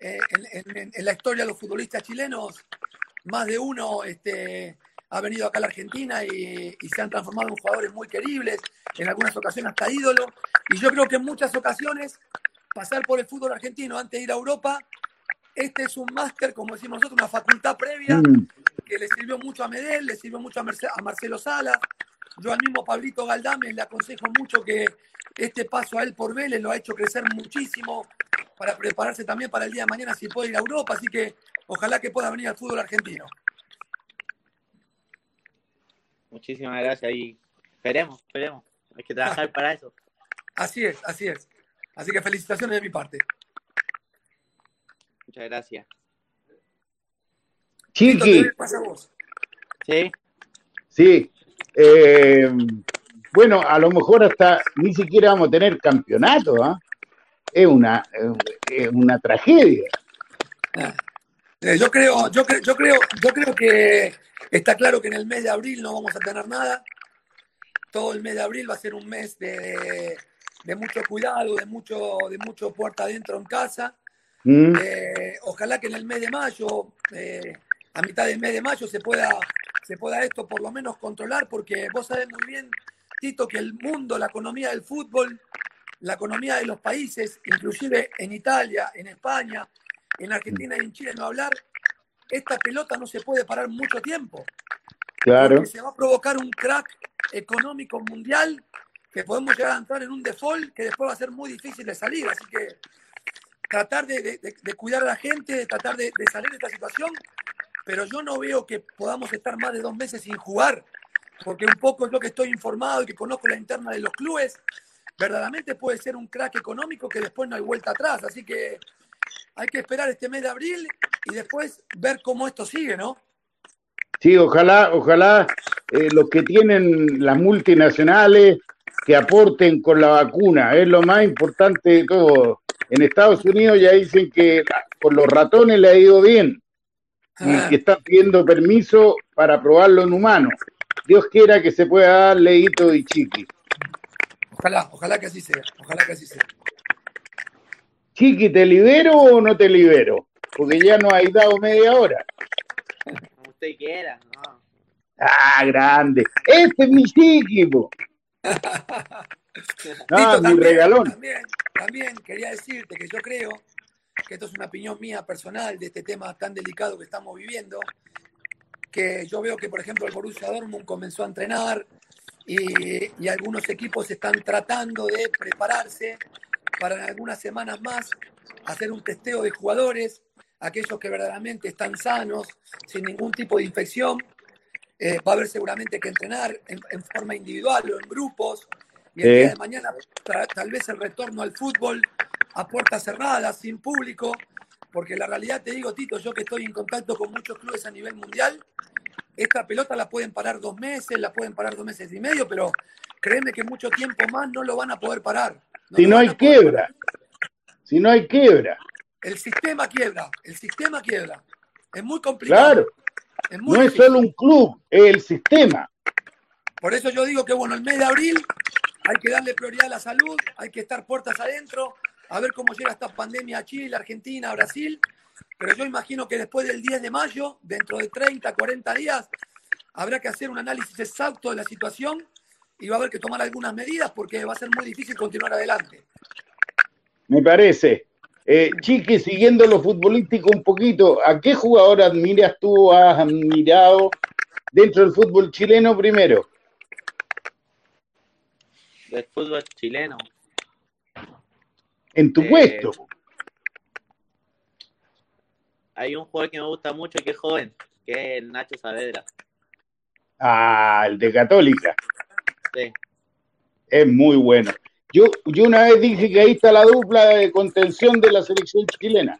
Eh, en, la historia de los futbolistas chilenos, más de uno este, ha venido acá a la Argentina y, se han transformado en jugadores muy queribles, en algunas ocasiones hasta ídolos. Y yo creo que en muchas ocasiones pasar por el fútbol argentino antes de ir a Europa. Este es un máster, como decimos nosotros, una facultad previa Mm. que le sirvió mucho a Medel, le sirvió mucho a, Merce- a Marcelo Sala. Yo al mismo Pablito Galdame le aconsejo mucho que este paso a él por Vélez lo ha hecho crecer muchísimo para prepararse también para el día de mañana si puede ir a Europa. Así que ojalá que pueda venir al fútbol argentino. Muchísimas gracias y esperemos, esperemos. Hay que trabajar para eso. Así es, así es. Así que felicitaciones de mi parte. Muchas gracias. Chiqui, ¿qué pasa a vos? Sí, sí. eh, bueno, a lo mejor hasta ni siquiera vamos a tener campeonato, ¿ah? Es una, es una tragedia. Eh, yo creo, yo creo, yo creo, yo creo que está claro que en el mes de abril no vamos a tener nada. Todo el mes de abril va a ser un mes de, de mucho cuidado, de mucho, de mucho puerta adentro en casa. ¿Mm? Eh, ojalá que en el mes de mayo, eh, a mitad del mes de mayo, se pueda, se pueda esto por lo menos controlar, porque vos sabés muy bien, Tito, que el mundo, la economía del fútbol, la economía de los países, inclusive en Italia, en España, en Argentina y en Chile, no hablar, esta pelota no se puede parar mucho tiempo. Claro. Porque se va a provocar un crack económico mundial que podemos llegar a entrar en un default que después va a ser muy difícil de salir. Así que tratar de, cuidar a la gente, de tratar de, de salir de esta situación, pero yo no veo que podamos estar más de dos meses sin jugar, porque un poco es lo que estoy informado y que conozco la interna de los clubes, verdaderamente puede ser un crack económico que después no hay vuelta atrás. Así que hay que esperar este mes de abril y después ver cómo esto sigue, ¿no? Sí, ojalá, ojalá eh, los que tienen las multinacionales que aporten con la vacuna, es lo más importante de todo. En Estados Unidos ya dicen que con los ratones le ha ido bien y que están pidiendo permiso para probarlo en humanos. Dios quiera que se pueda dar leíto y chiqui. Ojalá, ojalá que así sea, ojalá que así sea. Chiqui, ¿te libero o no te libero? Porque ya nos hay dado media hora. como usted quiera. ¿no? Ah, grande. Este es mi chiqui, po. Ah, Tito, mi regalón. También, también quería decirte que yo creo que esto es una opinión mía personal de este tema tan delicado que estamos viviendo, que yo veo que, por ejemplo, el Borussia Dortmund comenzó a entrenar y, y algunos equipos están tratando de prepararse para en algunas semanas más hacer un testeo de jugadores, aquellos que verdaderamente están sanos, sin ningún tipo de infección. Eh, va a haber seguramente que entrenar en, en forma individual o en grupos. Y el día de mañana, tal vez el retorno al fútbol a puertas cerradas, sin público, porque la realidad, te digo, Tito, yo que estoy en contacto con muchos clubes a nivel mundial, esta pelota la pueden parar dos meses, la pueden parar dos meses y medio, pero créeme que mucho tiempo más no lo van a poder parar. Si no hay quiebra. parar. Si no hay quiebra. El sistema quiebra, el sistema quiebra. Es muy complicado. Claro. Es muy No es solo un club, es el sistema. Por eso yo digo que, bueno, el mes de abril hay que darle prioridad a la salud, hay que estar puertas adentro, a ver cómo llega esta pandemia a Chile, Argentina, Brasil. Pero yo imagino que después del 10 de mayo, dentro de 30, 40 días, habrá que hacer un análisis exacto de la situación y va a haber que tomar algunas medidas porque va a ser muy difícil continuar adelante. Me parece. Eh, siguiendo lo futbolístico un poquito, ¿a qué jugador admiras tú, has admirado dentro del fútbol chileno primero? Del fútbol chileno. En tu Eh, puesto. Hay un jugador que me gusta mucho que es joven, que es el Nacho Saavedra. Ah, el de Católica. Sí. Es muy bueno. Yo, yo una vez dije que ahí está la dupla de contención de la selección chilena.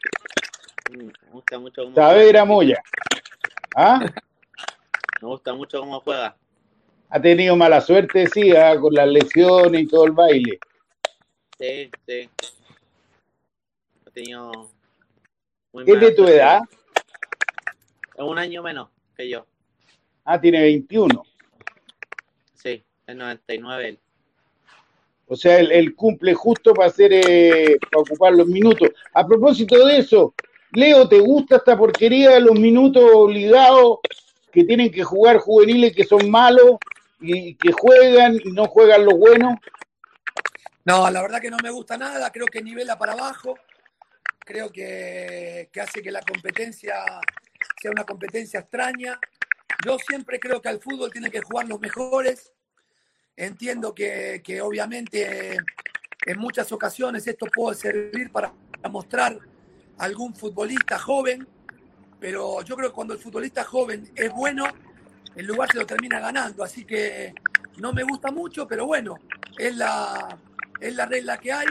Mm, Me gusta mucho cómo Saavedra Moya. ¿Ah? Me gusta mucho cómo juega. Ha tenido mala suerte, sí, ah, con las lesiones y todo el baile. Sí, sí. Ha tenido muy ¿Es de tu suerte. edad? Es un año menos que yo. Ah, tiene 21. Sí, es 99 él. O sea, él, él cumple justo para hacer, eh, para ocupar los minutos. A propósito de eso, Leo, ¿te gusta esta porquería de los minutos obligados que tienen que jugar juveniles que son malos y que juegan y no juegan los buenos? No, la verdad que no me gusta nada, creo que nivela para abajo, creo que, que hace que la competencia sea una competencia extraña. Yo siempre creo que al fútbol tienen que jugar los mejores. Entiendo que, que obviamente en muchas ocasiones esto puede servir para mostrar algún futbolista joven, pero yo creo que cuando el futbolista joven es bueno, el lugar se lo termina ganando. Así que no me gusta mucho, pero bueno, es la, es la regla que hay,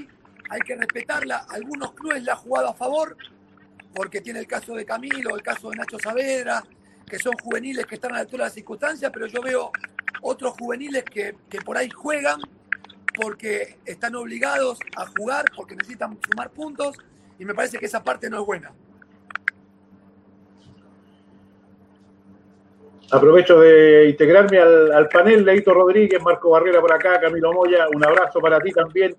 hay que respetarla. Algunos clubes la han jugado a favor, porque tiene el caso de Camilo, el caso de Nacho Saavedra, que son juveniles que están a la altura de las circunstancias, pero yo veo otros juveniles que, que por ahí juegan porque están obligados a jugar, porque necesitan sumar puntos, y me parece que esa parte no es buena. Aprovecho de integrarme al, panel, Leito Rodríguez, Marco Barrera por acá, Camilo Moya, un abrazo para ti también.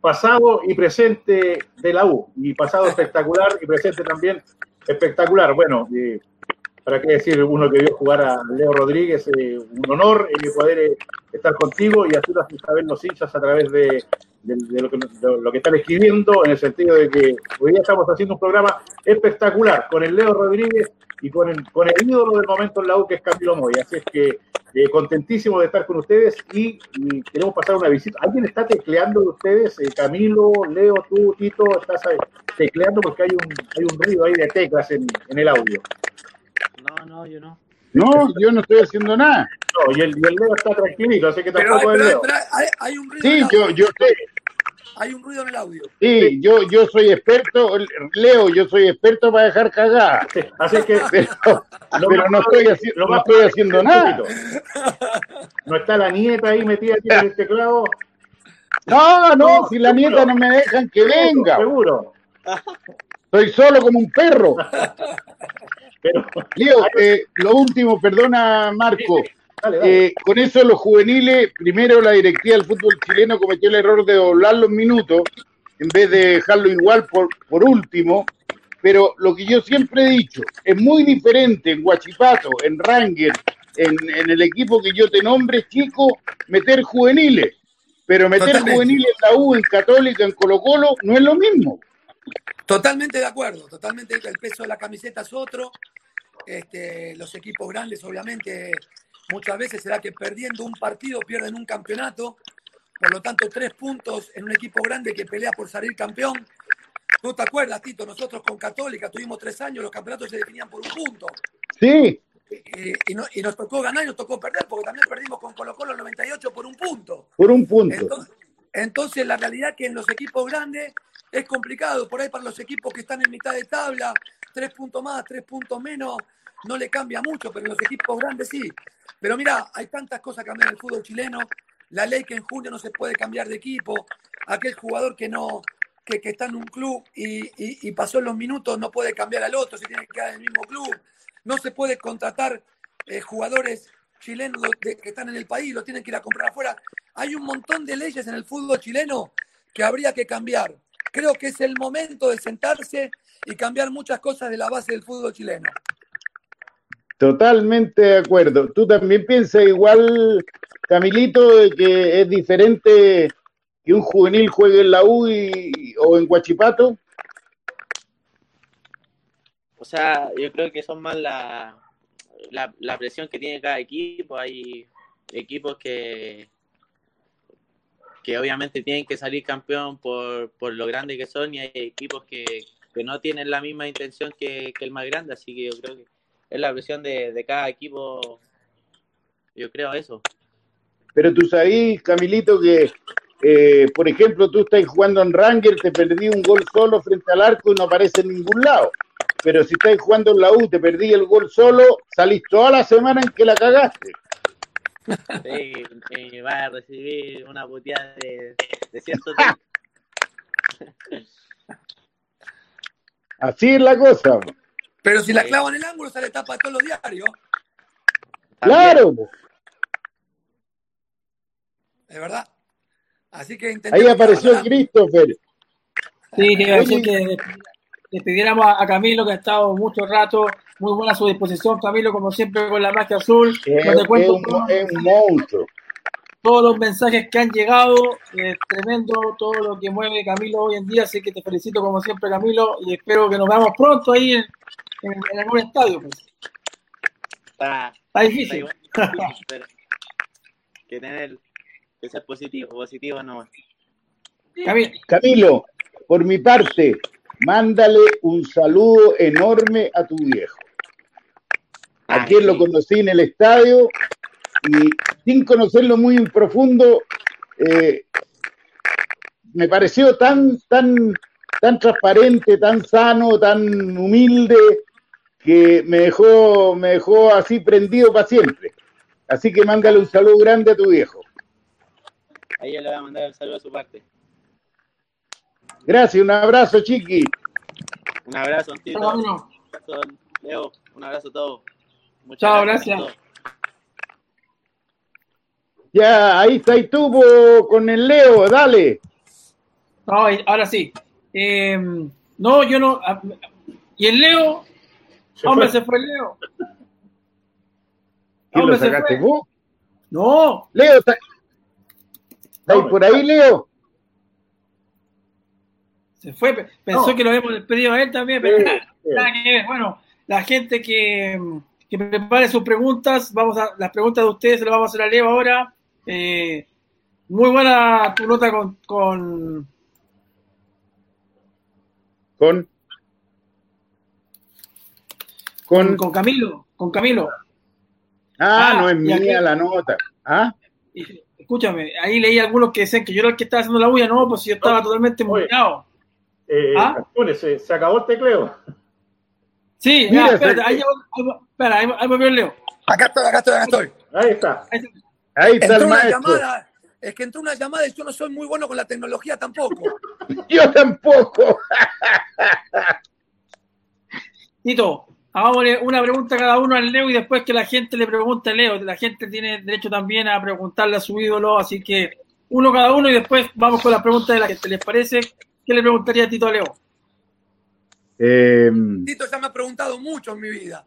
Pasado y presente de la U, y pasado espectacular y presente también espectacular. Bueno, eh, para qué decir, uno que vio jugar a Leo Rodríguez, eh, un honor eh, poder eh, estar contigo y hacerlo saber los hinchas a través de, lo que, de, lo que, están escribiendo, en el sentido de que hoy día estamos haciendo un programa espectacular con el Leo Rodríguez y con el, con el ídolo del momento en la U, que es Camilo Moy. Así es que eh, contentísimo de estar con ustedes y, y, queremos pasar una visita. ¿Alguien está tecleando de ustedes? Eh, Camilo, Leo, tú, Tito, estás ahí, tecleando porque hay un, hay un ruido ahí de teclas en, en el audio. No, no, yo no. No, yo no estoy haciendo nada. No, y el, y el Leo está tranquilito, así que tampoco pero, es Leo. pero hay, hay, un ruido Sí, yo, yo sé. Hay un ruido en el audio. Sí, yo, yo soy experto, Leo, yo soy experto para dejar cagada. Sí, así que Pero, Lo pero más no estoy, haci- lo no más estoy haciendo nada. No está la nieta ahí metida aquí en el teclado. No, no, si la nieta no me dejan que venga. Seguro. Estoy solo como un perro. Pero, Leo, eh, lo último, perdona Marco. Dale, dale. Eh, con eso los juveniles, primero la directiva del fútbol chileno cometió el error de doblar los minutos en vez de dejarlo igual por, por último. Pero lo que yo siempre he dicho, es muy diferente en Guachipato, en Ranger, en, en el equipo que yo te nombre, chico, meter juveniles. Pero meter Totalmente. juveniles en la U, en Católica, en Colo Colo, no es lo mismo. Totalmente de acuerdo, totalmente. El peso de la camiseta es otro. Este, los equipos grandes, obviamente, muchas veces será que perdiendo un partido pierden un campeonato. Por lo tanto, tres puntos en un equipo grande que pelea por salir campeón. ¿Tú te acuerdas, Tito? Nosotros con Católica tuvimos tres años, los campeonatos se definían por un punto. Sí, Y, y no- y nos tocó ganar y nos tocó perder, porque también perdimos con Colo Colo el 98 por un punto. por un punto. Entonces, entonces, la realidad que en los equipos grandes es complicado. Por ahí para los equipos que están en mitad de tabla, tres puntos más, tres puntos menos, no le cambia mucho, pero en los equipos grandes sí. Pero mira, hay tantas cosas que cambian en el fútbol chileno. La ley que en junio no se puede cambiar de equipo. Aquel jugador que no que, que está en un club y, y- y pasó los minutos no puede cambiar al otro, se tiene que quedar en el mismo club. No se puede contratar eh, jugadores chilenos de- que están en el país, los tienen que ir a comprar afuera. Hay un montón de leyes en el fútbol chileno que habría que cambiar. Creo que es el momento de sentarse y cambiar muchas cosas de la base del fútbol chileno. Totalmente de acuerdo. ¿Tú también piensas igual, Camilito, de que es diferente que un juvenil juegue en la U y- o en Guachipato? O sea, yo creo que son más la, la, la presión que tiene cada equipo. Hay equipos que, que obviamente tienen que salir campeón por, por lo grande que son y hay equipos que, que no tienen la misma intención que, que el más grande. Así que yo creo que es la presión de, de cada equipo. Yo creo eso. Pero tú sabes, Camilito, que, eh, por ejemplo, tú estás jugando en Ranger, te perdí un gol solo frente al arco y no aparece en ningún lado. Pero si estás jugando en la U, te perdí el gol solo, salís toda la semana en que la cagaste. Sí, y va a recibir una puteada de, de cierto Así es la cosa. Pero si la Sí. clavan en el ángulo, sale tapa de todos los diarios. Claro. Es verdad. Así que ahí apareció clavarla. Christopher. Sí, te iba a decir que le pidiéramos a, a Camilo, que ha estado mucho rato, muy buena a su disposición, Camilo, como siempre, con la magia azul. Es, No te es cuento un, es un monstruo. todos los mensajes que han llegado. Eh, tremendo todo lo que mueve Camilo hoy en día, así que te felicito como siempre, Camilo, y espero que nos veamos pronto ahí en, en, algún estadio. Pues. Está, está difícil. pero que tener que ser positivo, positivo no. Camilo, por mi parte, mándale un saludo enorme a tu viejo. A quien lo conocí en el estadio y sin conocerlo muy en profundo, eh, me pareció tan, tan, tan transparente, tan sano, tan humilde, que me dejó, me dejó así prendido para siempre. Así que mándale un saludo grande a tu viejo. Ahí le voy a mandar el saludo a su parte. Gracias, un abrazo, Chiqui. Un abrazo, Tito. Leo, un abrazo a todos. Chao, gracias. Ya, ahí está y tú con el Leo, dale. No, ahora sí. Eh, no, yo no. Ah, ¿Y el Leo? Hombre, se fue el Leo. ¿Quién lo sacaste vos? No. Leo, ¿está, ahí por ahí, Leo? Se fue, pensó que lo habíamos despedido a él también, pero nada, que ver. Bueno, la gente que, que, prepare sus preguntas, vamos a las preguntas de ustedes se las vamos a hacer a Leo ahora. Eh, muy buena tu nota con, con con con, con Camilo, con Camilo. Ah, ah no es mía la nota. ¿Ah? Escúchame, ahí leí algunos que decían que yo era el que estaba haciendo la bulla, no, pues yo estaba totalmente muteado. Eh, ¿Ah? ¿se, acabó el tecleo? Sí, Mira, espérate, ahí, espera, ahí, ahí me Leo. Acá estoy, acá estoy, acá estoy. Ahí está. Ahí está, el maestro. Llamada, es que entró una llamada y yo no soy muy bueno con la tecnología tampoco. yo tampoco. Tito, hagámosle una pregunta a cada uno al Leo y después que la gente le pregunte a Leo. La gente tiene derecho también a preguntarle a su ídolo, así que uno cada uno y después vamos con las preguntas de la gente. ¿Les parece? ¿Qué le preguntaría a Tito a Leo? Eh, Tito ya me ha preguntado mucho en mi vida.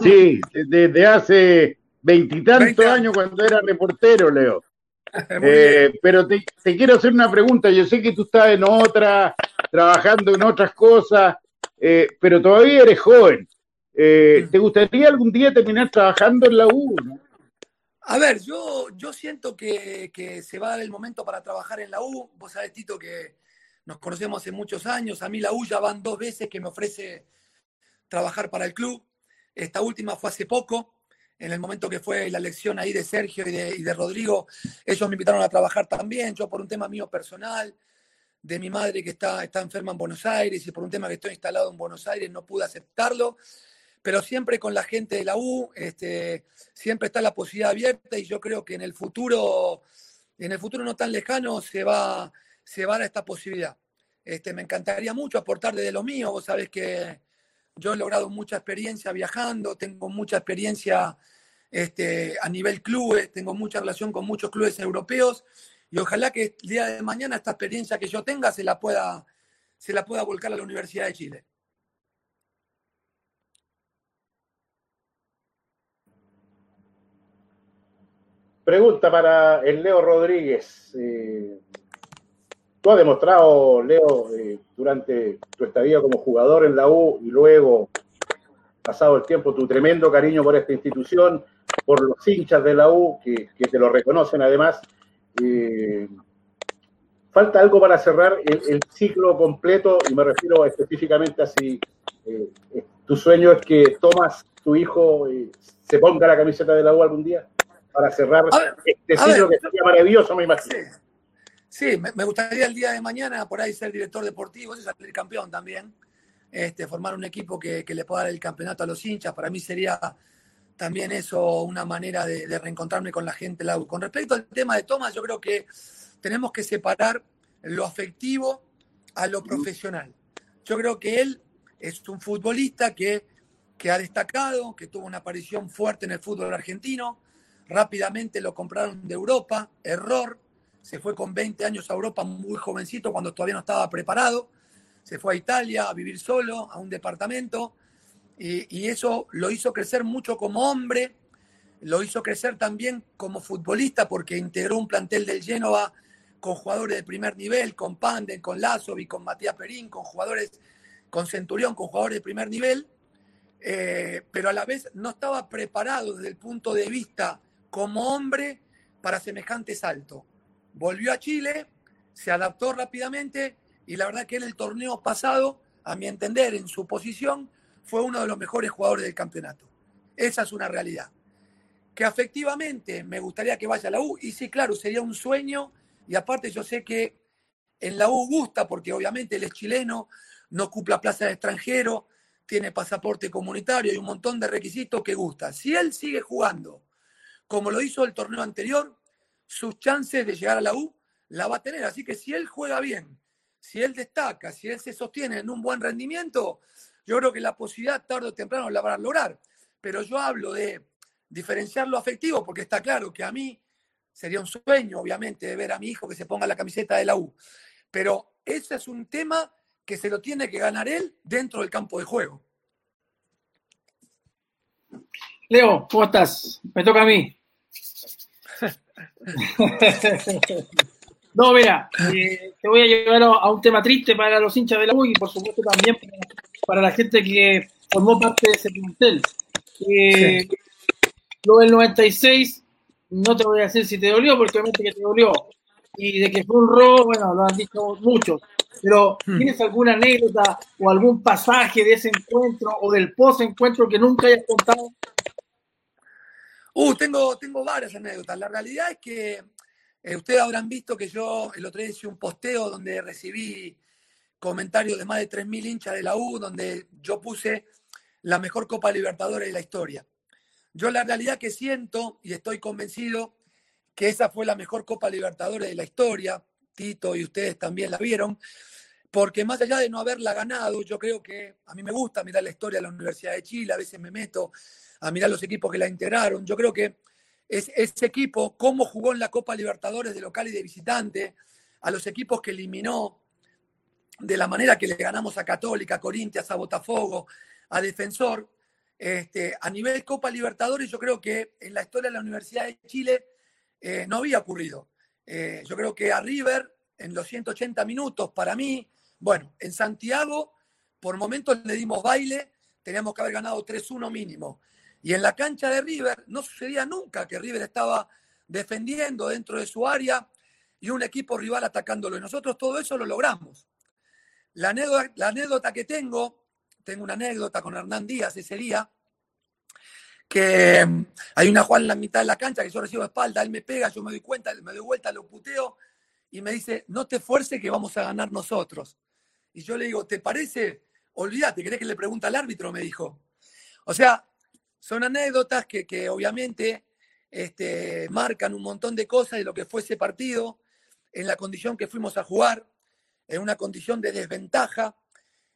Sí, desde hace veintitantos años cuando era reportero, Leo. Eh, pero te, quiero hacer una pregunta. Yo sé que tú estás en otra, trabajando en otras cosas, eh, pero todavía eres joven. ¿Te gustaría algún día terminar trabajando en la U? A ver, yo, yo siento que, que, se va a dar el momento para trabajar en la U. Vos sabés, Tito, que nos conocemos hace muchos años. A mí la U ya van dos veces que me ofrece trabajar para el club. Esta última fue hace poco, en el momento que fue la elección ahí de Sergio y de, Rodrigo. Ellos me invitaron a trabajar también, yo por un tema mío personal, de mi madre que está, está enferma en Buenos Aires y por un tema que estoy instalado en Buenos Aires no pude aceptarlo. Pero siempre con la gente de la U, este, siempre está la posibilidad abierta y yo creo que en el futuro, en el futuro no tan lejano, se va, se va a dar esta posibilidad. Este, me encantaría mucho aportar desde lo mío. Vos sabés que yo he logrado mucha experiencia viajando, tengo mucha experiencia este, a nivel clubes, tengo mucha relación con muchos clubes europeos y ojalá que el día de mañana esta experiencia que yo tenga se la pueda, se la pueda volcar a la Universidad de Chile. Pregunta para el Leo Rodríguez. Eh, Tú has demostrado, Leo, eh, durante tu estadía como jugador en la U y luego, pasado el tiempo, tu tremendo cariño por esta institución, por los hinchas de la U, que, te lo reconocen además. Eh, falta algo para cerrar el, ciclo completo y me refiero específicamente a si tu sueño es que Tomás, tu hijo, se ponga la camiseta de la U algún día para cerrar este ciclo que sería maravilloso, me imagino. Sí, me, gustaría el día de mañana por ahí ser director deportivo, y salir campeón también. Este, formar un equipo que, le pueda dar el campeonato a los hinchas. Para mí sería también eso una manera de, reencontrarme con la gente. Con respecto al tema de Tomás, yo creo que tenemos que separar lo afectivo a lo profesional. Yo creo que él es un futbolista que, que ha destacado, que tuvo una aparición fuerte en el fútbol argentino. Rápidamente lo compraron de Europa, error se fue con 20 años a Europa muy jovencito cuando todavía no estaba preparado, se fue a Italia a vivir solo, a un departamento, y, eso lo hizo crecer mucho como hombre, lo hizo crecer también como futbolista porque integró un plantel del Génova con jugadores de primer nivel, con Panden, con Lazovic, con Matías Perín, con jugadores, con Centurión, con jugadores de primer nivel, eh, pero a la vez no estaba preparado desde el punto de vista como hombre para semejante salto. Volvió a Chile, se adaptó rápidamente y la verdad que en el torneo pasado, a mi entender, en su posición, fue uno de los mejores jugadores del campeonato. Esa es una realidad. Que afectivamente me gustaría que vaya a la U, y sí, claro, sería un sueño, y aparte yo sé que en la U gusta, porque obviamente él es chileno, no ocupa plaza de extranjero, tiene pasaporte comunitario y un montón de requisitos que gusta. Si él sigue jugando como lo hizo el torneo anterior, sus chances de llegar a la U la va a tener. Así que si él juega bien, si él destaca, si él se sostiene en un buen rendimiento, yo creo que la posibilidad tarde o temprano la van a lograr. Pero yo hablo de diferenciar lo afectivo, porque está claro que a mí sería un sueño, obviamente, de ver a mi hijo que se ponga la camiseta de la U. Pero ese es un tema que se lo tiene que ganar él dentro del campo de juego. Leo, ¿cómo estás? Me toca a mí. no, mira, eh, te voy a llevar a, un tema triste para los hinchas de la U y por supuesto también para, la gente que formó parte de ese plantel. Eh, Lo del 96, no te voy a decir si te dolió, porque obviamente que te dolió. Y de que fue un robo, bueno, lo han dicho muchos. Pero, hmm. ¿tienes alguna anécdota o algún pasaje de ese encuentro o del post-encuentro que nunca hayas contado? Uh, tengo, tengo varias anécdotas. La realidad es que eh, ustedes habrán visto que yo el otro día hice un posteo donde recibí comentarios de más de 3.000 hinchas de la U, donde yo puse la mejor Copa Libertadores de la historia. Yo la realidad que siento y estoy convencido que esa fue la mejor Copa Libertadores de la historia, Tito y ustedes también la vieron, porque más allá de no haberla ganado, yo creo que a mí me gusta mirar la historia de la Universidad de Chile, a veces me meto a mirar los equipos que la integraron. Yo creo que es, ese equipo, cómo jugó en la Copa Libertadores de local y de visitante, a los equipos que eliminó, de la manera que le ganamos a Católica, a Corintias, a Botafogo, a Defensor, este, a nivel Copa Libertadores, yo creo que en la historia de la Universidad de Chile eh, no había ocurrido. Eh, yo creo que a River, en los 180 minutos, para mí, bueno, en Santiago, por momentos le dimos baile, teníamos que haber ganado 3-1 mínimo. Y en la cancha de River no sucedía nunca que River estaba defendiendo dentro de su área y un equipo rival atacándolo. Y nosotros todo eso lo logramos. La anécdota, que tengo, tengo una anécdota con Hernán Díaz ese día, que mm, hay una Juan en la mitad de la cancha que yo recibo espalda, él me pega, yo me doy cuenta, me doy vuelta, lo puteo y me dice, no te esfuerces que vamos a ganar nosotros. Y yo le digo, ¿te parece? Olvídate, ¿querés que le pregunte al árbitro? Me dijo. O sea, son anécdotas que, obviamente este, marcan un montón de cosas de lo que fue ese partido, en la condición que fuimos a jugar, en una condición de desventaja,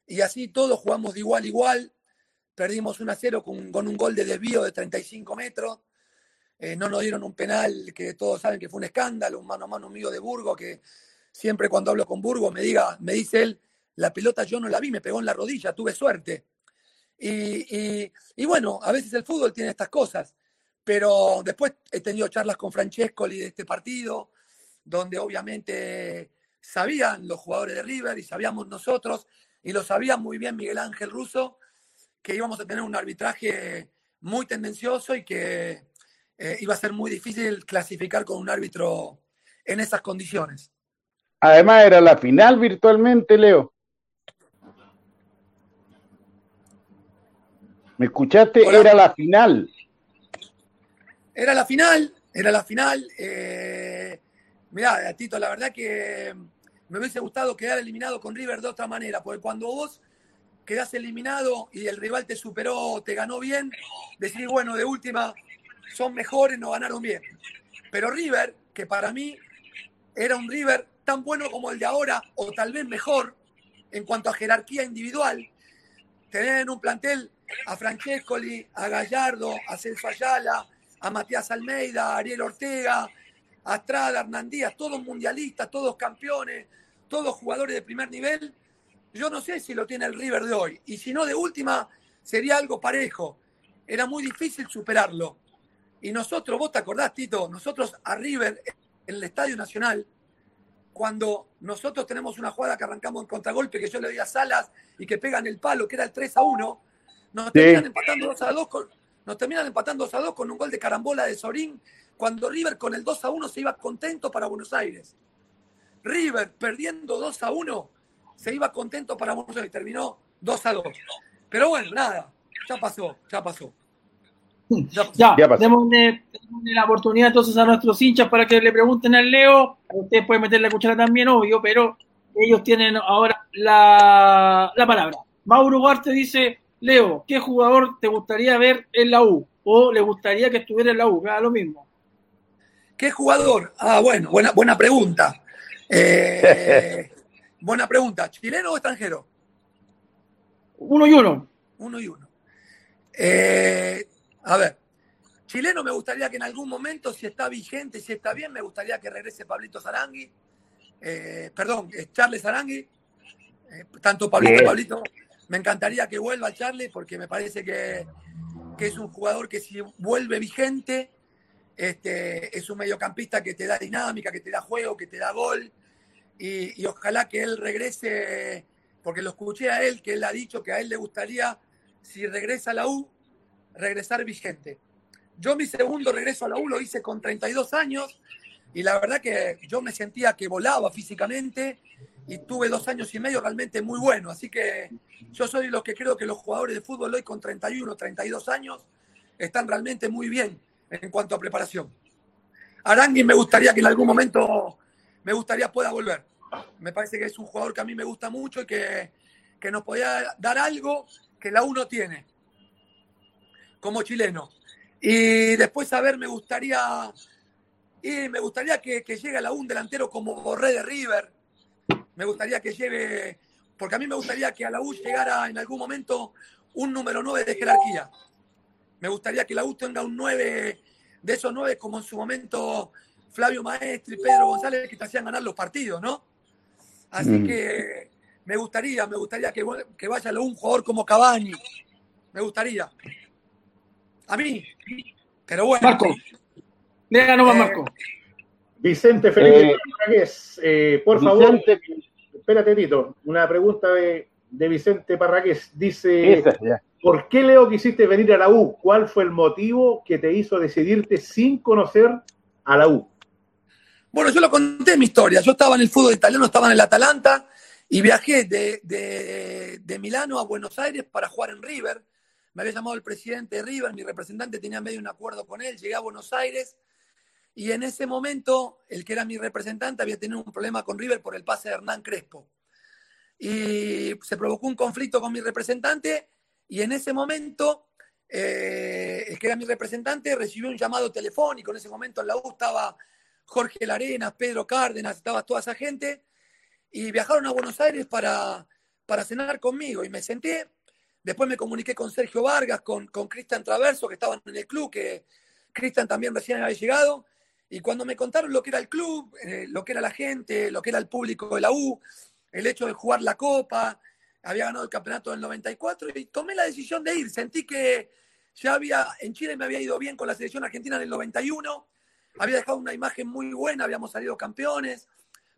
y así todos jugamos de igual a igual, perdimos 1 a 0 con, un gol de desvío de 35 metros, eh, no nos dieron un penal que todos saben que fue un escándalo, un mano a mano mío de Burgo, que siempre cuando hablo con Burgo me, diga, me dice él, la pelota yo no la vi, me pegó en la rodilla, tuve suerte. Y, bueno, a veces el fútbol tiene estas cosas, pero después he tenido charlas con Francescoli de este partido, donde obviamente sabían los jugadores de River y sabíamos nosotros, y lo sabía muy bien Miguel Ángel Russo, que íbamos a tener un arbitraje muy tendencioso y que eh, iba a ser muy difícil clasificar con un árbitro en esas condiciones. Además era la final virtualmente, Leo. ¿Me escuchaste? Era la final. Era la final, era la final. Eh, mirá, Tito, la verdad que me hubiese gustado quedar eliminado con River de otra manera, porque cuando vos quedás eliminado y el rival te superó, te ganó bien, decís, bueno, de última, son mejores, no ganaron bien. Pero River, que para mí era un River tan bueno como el de ahora, o tal vez mejor en cuanto a jerarquía individual, tener en un plantel a Francescoli, a Gallardo, a Celso Ayala, a Matías Almeida, a Ariel Ortega, a Estrada, Hernán Díaz, todos mundialistas, todos campeones, todos jugadores de primer nivel. Yo no sé si lo tiene el River de hoy. Y si no, de última, sería algo parejo. Era muy difícil superarlo. Y nosotros, vos te acordás, Tito, nosotros a River, en el Estadio Nacional, cuando nosotros tenemos una jugada que arrancamos en contragolpe, que yo le doy a Salas y que pegan el palo, que era el 3 a 1, nos terminan empatando 2 a 2 con, nos terminan empatando 2 a 2 con un gol de carambola de Sorín, cuando River con el 2 a 1 se iba contento para Buenos Aires. River perdiendo 2 a 1 se iba contento para Buenos Aires, terminó 2 a 2. Pero bueno, nada, ya pasó, ya pasó. Ya, ya, démosle, la oportunidad entonces a nuestros hinchas para que le pregunten al Leo. Usted puede meter la cuchara también, obvio, pero ellos tienen ahora la, la palabra. Mauro Guarte dice, Leo, ¿qué jugador te gustaría ver en la U? ¿O le gustaría que estuviera en la U? Lo mismo. ¿Qué jugador? Ah, bueno, buena, buena pregunta. Eh, buena pregunta. ¿Chileno o extranjero? Uno y uno. Uno y uno. Eh, a ver, chileno me gustaría que en algún momento, si está vigente, si está bien, me gustaría que regrese Pablito Zarangui. Eh, perdón, Charles Zarangui. Eh, tanto Pablito, Pablito. Me encantaría que vuelva Charles porque me parece que, es un jugador que si vuelve vigente, este, es un mediocampista que te da dinámica, que te da juego, que te da gol. Y, y, ojalá que él regrese, porque lo escuché a él, que él ha dicho que a él le gustaría, si regresa a la U, regresar vigente. Yo mi segundo regreso a la U lo hice con 32 años y la verdad que yo me sentía que volaba físicamente y tuve dos años y medio realmente muy bueno. Así que yo soy los que creo que los jugadores de fútbol hoy con 31, 32 años están realmente muy bien en cuanto a preparación. Arangui me gustaría que en algún momento me gustaría pueda volver. Me parece que es un jugador que a mí me gusta mucho y que, que nos podía dar algo que la U no tiene como chileno. Y después, a ver, me gustaría, y me gustaría que, llegue a la un delantero como Borré de River. Me gustaría que lleve, porque a mí me gustaría que a la U llegara en algún momento un número 9 de jerarquía. Me gustaría que la U tenga un 9 de esos 9 como en su momento Flavio Maestri, Pedro González, que te hacían ganar los partidos, ¿no? Así que me gustaría, me gustaría que, que vaya a la un jugador como Cavani. Me gustaría. A mí. Pero bueno. Marco. Lea nomás, eh, Marco. Vicente Felipe eh, eh, por favor. Espérate, Tito. Una pregunta de, Vicente Parragués. Dice: ¿Por qué, Leo, quisiste venir a la U? ¿Cuál fue el motivo que te hizo decidirte sin conocer a la U? Bueno, yo lo conté en mi historia. Yo estaba en el fútbol italiano, estaba en el Atalanta y viajé de, de, de Milano a Buenos Aires para jugar en River me había llamado el presidente de River, mi representante tenía medio un acuerdo con él, llegué a Buenos Aires y en ese momento el que era mi representante había tenido un problema con River por el pase de Hernán Crespo. Y se provocó un conflicto con mi representante y en ese momento eh, el que era mi representante recibió un llamado telefónico. En ese momento en la U estaba Jorge Larenas, Pedro Cárdenas, estaba toda esa gente y viajaron a Buenos Aires para, para cenar conmigo y me senté Después me comuniqué con Sergio Vargas, con, con Cristian Traverso, que estaban en el club, que Cristian también recién había llegado. Y cuando me contaron lo que era el club, eh, lo que era la gente, lo que era el público de la U, el hecho de jugar la Copa, había ganado el campeonato del 94 y tomé la decisión de ir. Sentí que ya había, en Chile me había ido bien con la selección argentina en el 91, había dejado una imagen muy buena, habíamos salido campeones,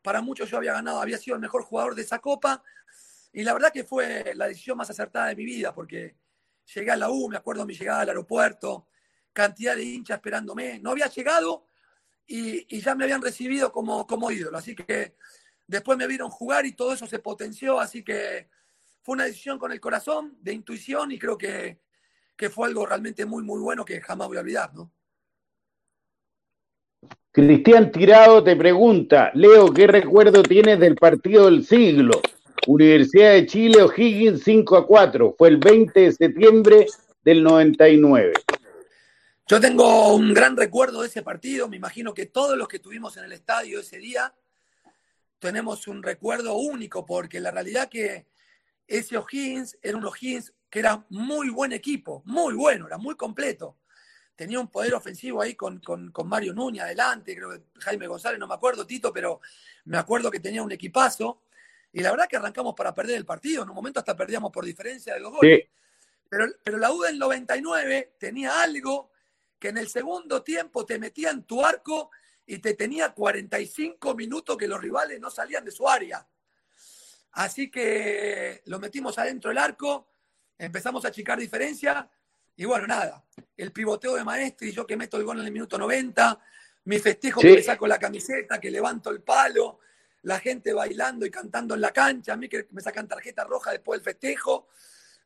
para muchos yo había ganado, había sido el mejor jugador de esa Copa y la verdad que fue la decisión más acertada de mi vida, porque llegué a la U, me acuerdo mi llegada al aeropuerto, cantidad de hinchas esperándome. No había llegado y, ya me habían recibido como, como ídolo. Así que después me vieron jugar y todo eso se potenció. Así que fue una decisión con el corazón, de intuición, y creo que, que fue algo realmente muy, muy bueno que jamás voy a olvidar, ¿no? Cristian Tirado te pregunta, Leo, ¿qué recuerdo tienes del partido del siglo? Universidad de Chile, O'Higgins 5 a 4. Fue el 20 de septiembre del 99. Yo tengo un gran recuerdo de ese partido. Me imagino que todos los que estuvimos en el estadio ese día tenemos un recuerdo único, porque la realidad que ese O'Higgins era un O'Higgins que era muy buen equipo, muy bueno, era muy completo. Tenía un poder ofensivo ahí con, con, con Mario Núñez adelante, creo que Jaime González, no me acuerdo, Tito, pero me acuerdo que tenía un equipazo. Y la verdad que arrancamos para perder el partido. En un momento hasta perdíamos por diferencia de los goles. Pero, pero la U del 99 tenía algo que en el segundo tiempo te metía en tu arco y te tenía 45 minutos que los rivales no salían de su área. Así que lo metimos adentro del arco, empezamos a achicar diferencia y bueno, nada, el pivoteo de Maestri, yo que meto el gol en el minuto 90, mi festejo que me saco la camiseta, que levanto el palo, la gente bailando y cantando en la cancha, a mí que me sacan tarjeta roja después del festejo.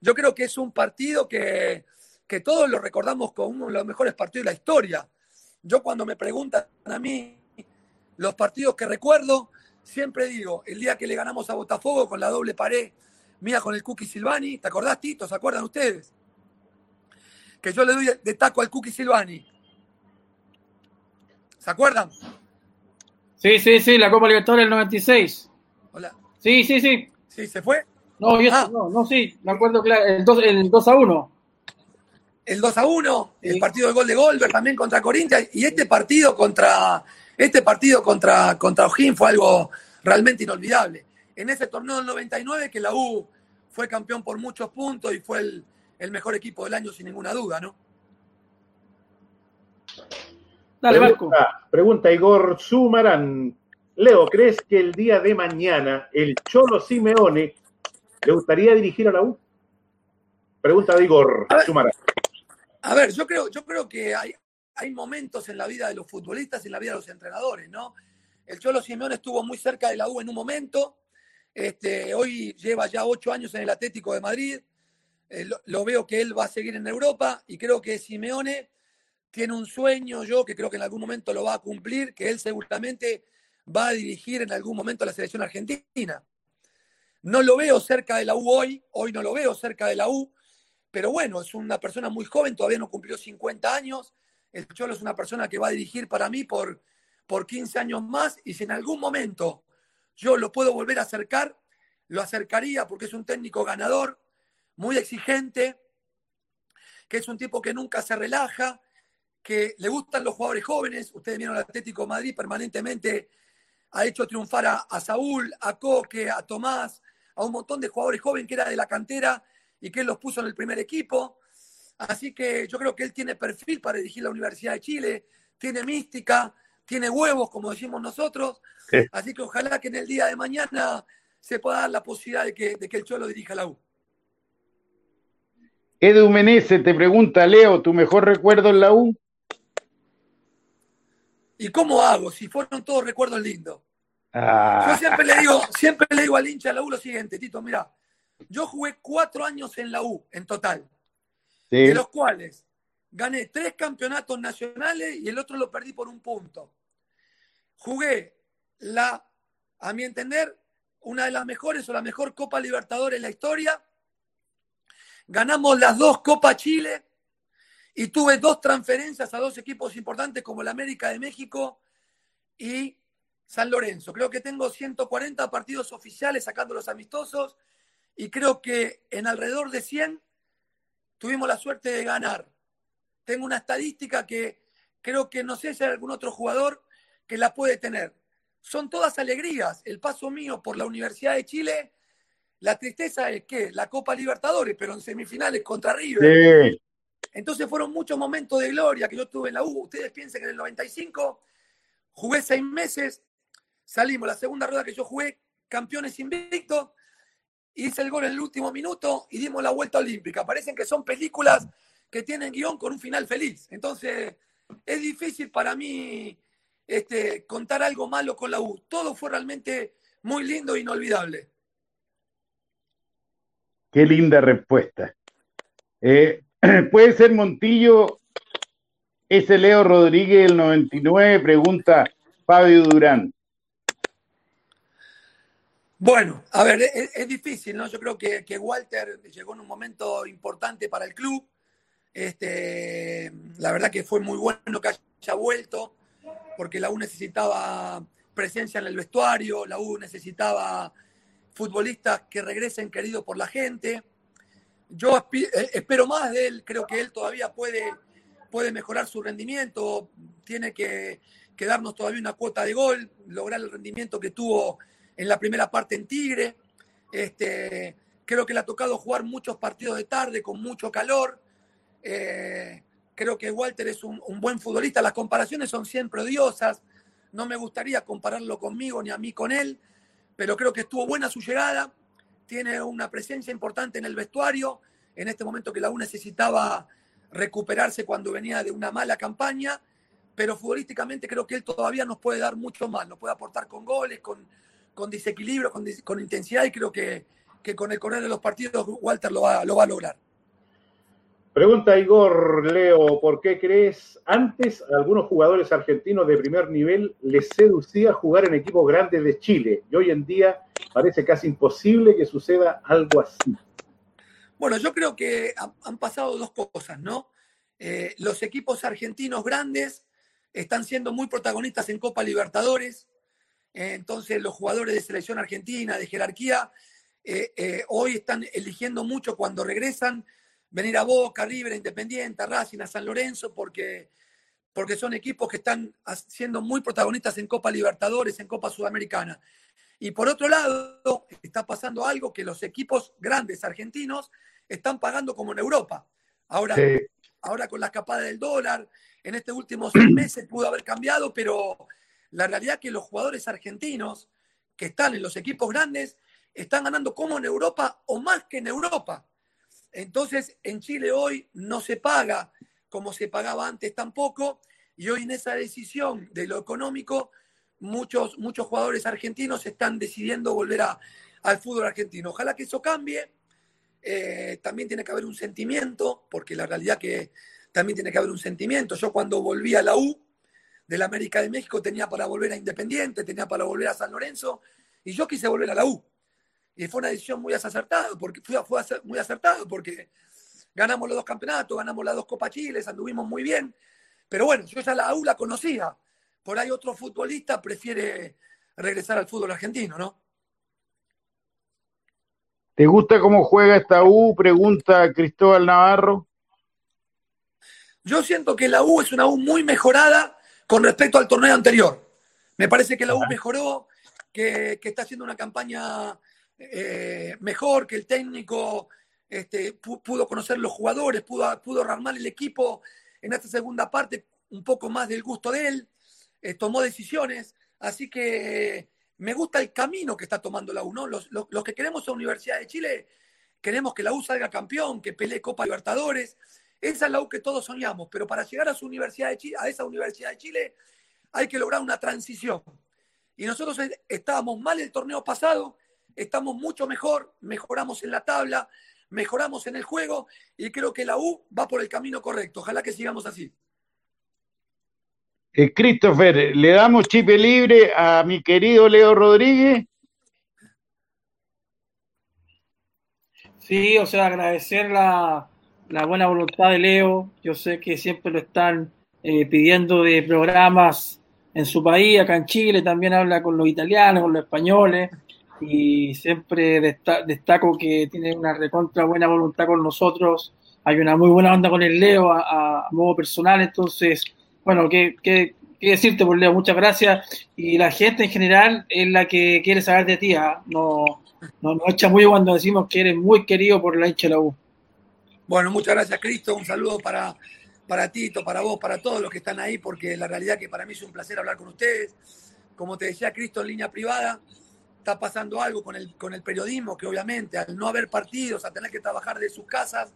Yo creo que es un partido que, que todos lo recordamos como uno de los mejores partidos de la historia. Yo cuando me preguntan a mí los partidos que recuerdo, siempre digo, el día que le ganamos a Botafogo con la doble pared mía con el Cookie Silvani, ¿te acordás, Tito? ¿Se acuerdan ustedes? Que yo le doy de taco al Cookie Silvani. ¿Se acuerdan? Sí, sí, sí, la Copa Libertadores del 96. Hola. Sí, sí, sí. ¿Sí se fue? No, yo ah. no, no, sí, me acuerdo claro, el 2, el 2 a 1 el 2 a 1, el partido de gol de Goldberg también contra Corinthians, y este partido contra, este partido contra, contra O'Higgins fue algo realmente inolvidable. En ese torneo del 99 que la U fue campeón por muchos puntos y fue el, mejor equipo del año sin ninguna duda, ¿no? Dale, pregunta, pregunta Igor Sumarán. Leo, ¿crees que el día de mañana el Cholo Simeone le gustaría dirigir a la U? Pregunta de Igor Sumarán. A ver, yo creo, yo creo que hay, hay momentos en la vida de los futbolistas y en la vida de los entrenadores, ¿no? El Cholo Simeone estuvo muy cerca de la U en un momento. Este, hoy lleva ya ocho años en el Atlético de Madrid. Eh, lo, veo que él va a seguir en Europa y creo que Simeone tiene un sueño, yo que creo que en algún momento lo va a cumplir, que él seguramente va a dirigir en algún momento la selección argentina. No lo veo cerca de la U hoy, hoy no lo veo cerca de la U, pero bueno, es una persona muy joven, todavía no cumplió 50 años. El Cholo es una persona que va a dirigir para mí por, por 15 años más y si en algún momento yo lo puedo volver a acercar, lo acercaría porque es un técnico ganador, muy exigente, que es un tipo que nunca se relaja, que le gustan los jugadores jóvenes. Ustedes vieron al Atlético Madrid permanentemente, ha hecho triunfar a, a Saúl, a Coque, a Tomás, a un montón de jugadores jóvenes que era de la cantera y que él los puso en el primer equipo. Así que yo creo que él tiene perfil para dirigir la Universidad de Chile, tiene mística, tiene huevos, como decimos nosotros. Así que ojalá que en el día de mañana se pueda dar la posibilidad de que, de que el Cholo dirija la U. Edu Menezes te pregunta, Leo, ¿tu mejor recuerdo en la U? ¿Y cómo hago? Si fueron todos recuerdos lindos. Ah. Yo siempre le digo, siempre le digo al hincha de la U lo siguiente, Tito, mira, yo jugué cuatro años en la U en total, de los cuales gané tres campeonatos nacionales y el otro lo perdí por un punto. Jugué la, a mi entender, una de las mejores o la mejor Copa Libertadores en la historia. Ganamos las dos Copa Chile y tuve dos transferencias a dos equipos importantes como el América de México y San Lorenzo. Creo que tengo 140 partidos oficiales sacando los amistosos y creo que en alrededor de 100 tuvimos la suerte de ganar. Tengo una estadística que creo que no sé si hay algún otro jugador que la puede tener. Son todas alegrías. El paso mío por la Universidad de Chile, la tristeza es que la Copa Libertadores, pero en semifinales contra River. Entonces fueron muchos momentos de gloria que yo tuve en la U. Ustedes piensen que en el 95 jugué seis meses, salimos la segunda rueda que yo jugué, campeones invictos, hice el gol en el último minuto y dimos la vuelta olímpica. Parecen que son películas que tienen guion con un final feliz. Entonces, es difícil para mí este, contar algo malo con la U. Todo fue realmente muy lindo e inolvidable. Qué linda respuesta. Eh, ¿Puede ser Montillo ese Leo Rodríguez el 99? Pregunta Fabio Durán. Bueno, a ver, es, difícil, ¿no? Yo creo que, Walter llegó en un momento importante para el club. Este, la verdad que fue muy bueno que haya vuelto, porque la U necesitaba presencia en el vestuario, la U necesitaba futbolistas que regresen queridos por la gente. Yo eh, espero más de él, creo que él todavía puede, puede mejorar su rendimiento, tiene que, que darnos todavía una cuota de gol, lograr el rendimiento que tuvo en la primera parte en Tigre. Este, creo que le ha tocado jugar muchos partidos de tarde con mucho calor. Eh, Creo que Walter es un, un buen futbolista. Las comparaciones son siempre odiosas. No me gustaría compararlo conmigo ni a mí con él, pero creo que estuvo buena su llegada. Tiene una presencia importante en el vestuario. En este momento que la U necesitaba recuperarse cuando venía de una mala campaña, pero futbolísticamente creo que él todavía nos puede dar mucho más, nos puede aportar con goles, con, con desequilibrio, con, con, intensidad y creo que, que, con el correr de los partidos Walter lo va, lo va a lograr. Pregunta Igor Leo, ¿por qué crees antes a algunos jugadores argentinos de primer nivel les seducía jugar en equipos grandes de Chile y hoy en día parece casi imposible que suceda algo así? Bueno, yo creo que han pasado dos cosas, ¿no? Eh, los equipos argentinos grandes están siendo muy protagonistas en Copa Libertadores, entonces los jugadores de selección argentina, de jerarquía, eh, hoy están eligiendo mucho cuando regresan venir a Boca, River, Independiente, a Racing, a San Lorenzo, porque, porque son equipos que están siendo muy protagonistas en Copa Libertadores, en Copa Sudamericana. Y por otro lado, está pasando algo que los equipos grandes argentinos están pagando como en Europa. Ahora, sí. ahora con la escapada del dólar, en estos últimos seis meses pudo haber cambiado, pero la realidad es que los jugadores argentinos que están en los equipos grandes están ganando como en Europa o más que en Europa. Entonces, en Chile hoy no se paga como se pagaba antes tampoco, y hoy en esa decisión de lo económico, muchos, muchos jugadores argentinos están decidiendo volver a, al fútbol argentino. Ojalá que eso cambie. Eh, también tiene que haber un sentimiento, porque la realidad que también tiene que haber un sentimiento. Yo cuando volví a la U de la América de México tenía para volver a Independiente, tenía para volver a San Lorenzo, y yo quise volver a la U. Y fue una decisión muy acertada, porque fue, fue muy acertado, porque ganamos los dos campeonatos, ganamos las dos Copa Chiles, anduvimos muy bien. Pero bueno, yo ya la U la conocía. Por ahí otro futbolista prefiere regresar al fútbol argentino, ¿no? ¿Te gusta cómo juega esta U? Pregunta Cristóbal Navarro. Yo siento que la U es una U muy mejorada con respecto al torneo anterior. Me parece que la U mejoró, que, que está haciendo una campaña eh, mejor, que el técnico este, pudo conocer los jugadores, pudo, pudo armar el equipo en esta segunda parte un poco más del gusto de él, eh, tomó decisiones, así que me gusta el camino que está tomando la U, ¿no? Los, los, los, que queremos a Universidad de Chile, queremos que la U salga campeón, que pelee Copa Libertadores, esa es la U que todos soñamos, pero para llegar a su Universidad de Chile, a esa Universidad de Chile, hay que lograr una transición. Y nosotros estábamos mal el torneo pasado, estamos mucho mejor, mejoramos en la tabla, mejoramos en el juego y creo que la U va por el camino correcto. Ojalá que sigamos así. Eh, Christopher, ¿le damos chip libre a mi querido Leo Rodríguez? Sí, o sea, agradecer la, la buena voluntad de Leo. Yo sé que siempre lo están eh, pidiendo de programas en su país, acá en Chile, también habla con los italianos, con los españoles y siempre destaco que tiene una recontra buena voluntad con nosotros. Hay una muy buena onda con el Leo a, modo personal, entonces, bueno, ¿qué, qué, qué decirte por Leo? Muchas gracias. Y la gente en general es la que quiere saber de ti, ¿eh? no, no, nos echa muy cuando decimos que eres muy querido por la hincha de la U. Bueno, muchas gracias, Cristo. Un saludo para, para Tito, para vos, para todos los que están ahí, porque la realidad que para mí es un placer hablar con ustedes. Como te decía, Cristo en línea privada, está pasando algo con el, con el periodismo, que obviamente al no haber partidos, a tener que trabajar de sus casas,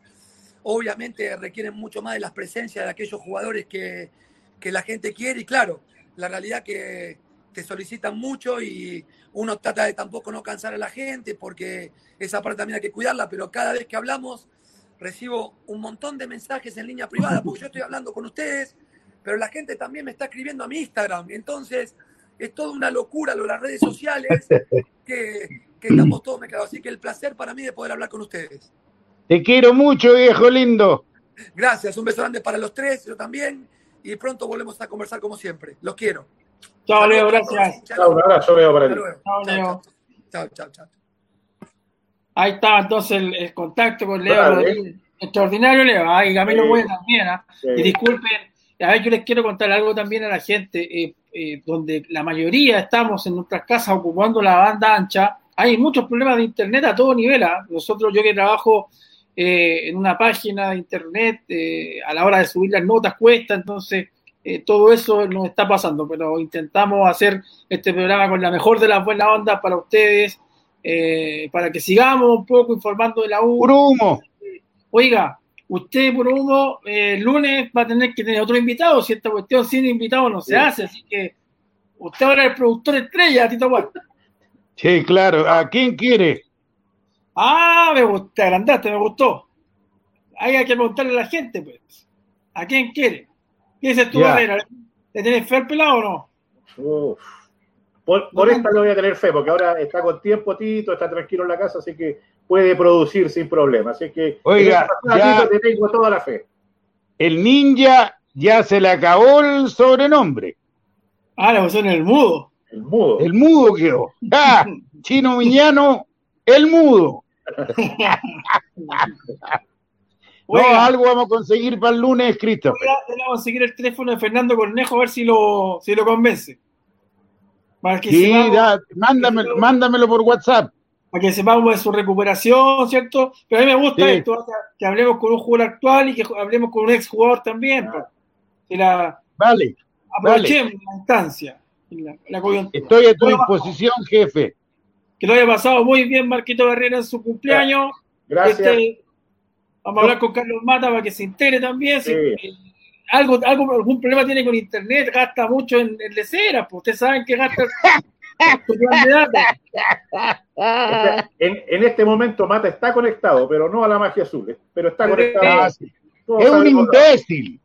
obviamente requieren mucho más de las presencias de aquellos jugadores que, que la gente quiere. Y claro, la realidad que te solicitan mucho y uno trata de tampoco no cansar a la gente porque esa parte también hay que cuidarla, pero cada vez que hablamos recibo un montón de mensajes en línea privada, porque yo estoy hablando con ustedes, pero la gente también me está escribiendo a mi Instagram. Entonces, es toda una locura lo de las redes sociales que, que estamos todos mezclados. Así que el placer para mí de poder hablar con ustedes. Te quiero mucho, viejo lindo. Gracias, un beso grande para los tres, yo también. Y pronto volvemos a conversar como siempre. Los quiero. Chao, Leo, gracias. Chao, un abrazo, Leo, para ti. Chao, Leo. Chao, chao, chao. Ahí está entonces el, el contacto con Leo Rodríguez. Extraordinario, Leo. Ay, Camilo sí. También. Sí. Y disculpen, a ver, yo les quiero contar algo también a la gente. Eh, eh, donde la mayoría estamos en nuestras casas ocupando la banda ancha, hay muchos problemas de internet a todo nivel. ¿eh? Nosotros, yo que trabajo eh, en una página de internet, eh, a la hora de subir las notas cuesta, entonces todo eso nos está pasando, pero intentamos hacer este programa con la mejor de las buenas ondas para ustedes, para que sigamos un poco informando de la U. humo! Oiga, usted por humo, el lunes va a tener que tener otro invitado, si esta cuestión sin invitado no se hace, así que usted ahora es el productor estrella, Tito Juan. Sí, claro. ¿A quién quiere? Ah, me gustó, te agrandaste, me gustó. Hay que preguntarle a la gente, pues. ¿A quién quiere? ¿Qué dices tú, Barrera? ¿Le tienes fe al pelado o no? Por, por esta no voy a tener fe, porque ahora está con tiempo Tito, está tranquilo en la casa, así que puede producir sin problema. Así que, oiga, ya, te tengo toda la fe. El ninja ya se le acabó el sobrenombre. Ah, le pusieron el mudo. El mudo. El mudo quedó. Ah, Chino Miñano, el mudo. no, algo vamos a conseguir para el lunes, Cristo. Vamos a conseguir el teléfono de Fernando Cornejo a ver si lo, si lo convence. Sí, mándamelo, mándamelo por WhatsApp. Para que sepamos de su recuperación, ¿cierto? Pero a mí me gusta esto, que hablemos con un jugador actual y que hablemos con un ex jugador también. la, vale. Aprovechemos la instancia. Estoy a tu disposición, jefe. Que lo haya pasado muy bien Marquito Barrera en su cumpleaños. Gracias. Este, vamos a hablar con Carlos Mata para que se entere también. Eh, algo, algo, algún problema tiene con internet, gasta mucho en, en leceras, pues ustedes saben que gasta en, en, este momento Mata está conectado, pero no a la magia azul, eh, pero está conectado. es un imbécil.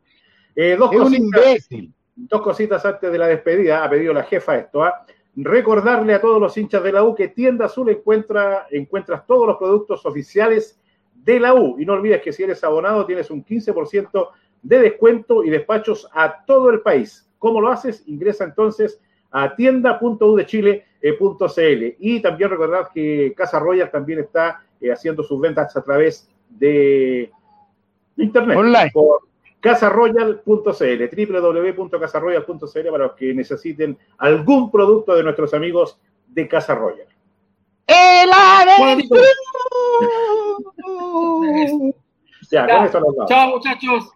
Eh, dos es un imbécil dos cositas antes de la despedida, ha pedido la jefa esto, ¿ah? recordarle a todos los hinchas de la U que Tienda Azul encuentra, encuentras todos los productos oficiales de la U. Y no olvides que si eres abonado tienes un 15% de descuento y despachos a todo el país. ¿Cómo lo haces? Ingresa entonces a tienda.udechile.cl. Y también recordad que Casa Royal también está eh, haciendo sus ventas a través de internet. Online casarroyal.cl, www.casarroyal.cl para los que necesiten algún producto de nuestros amigos de Casa Royal. ¡El ya, con eso nos vamos. Chao, muchachos.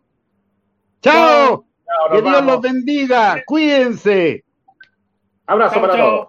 Chao. que Dios los bendiga. Cuídense. Abrazo para todos.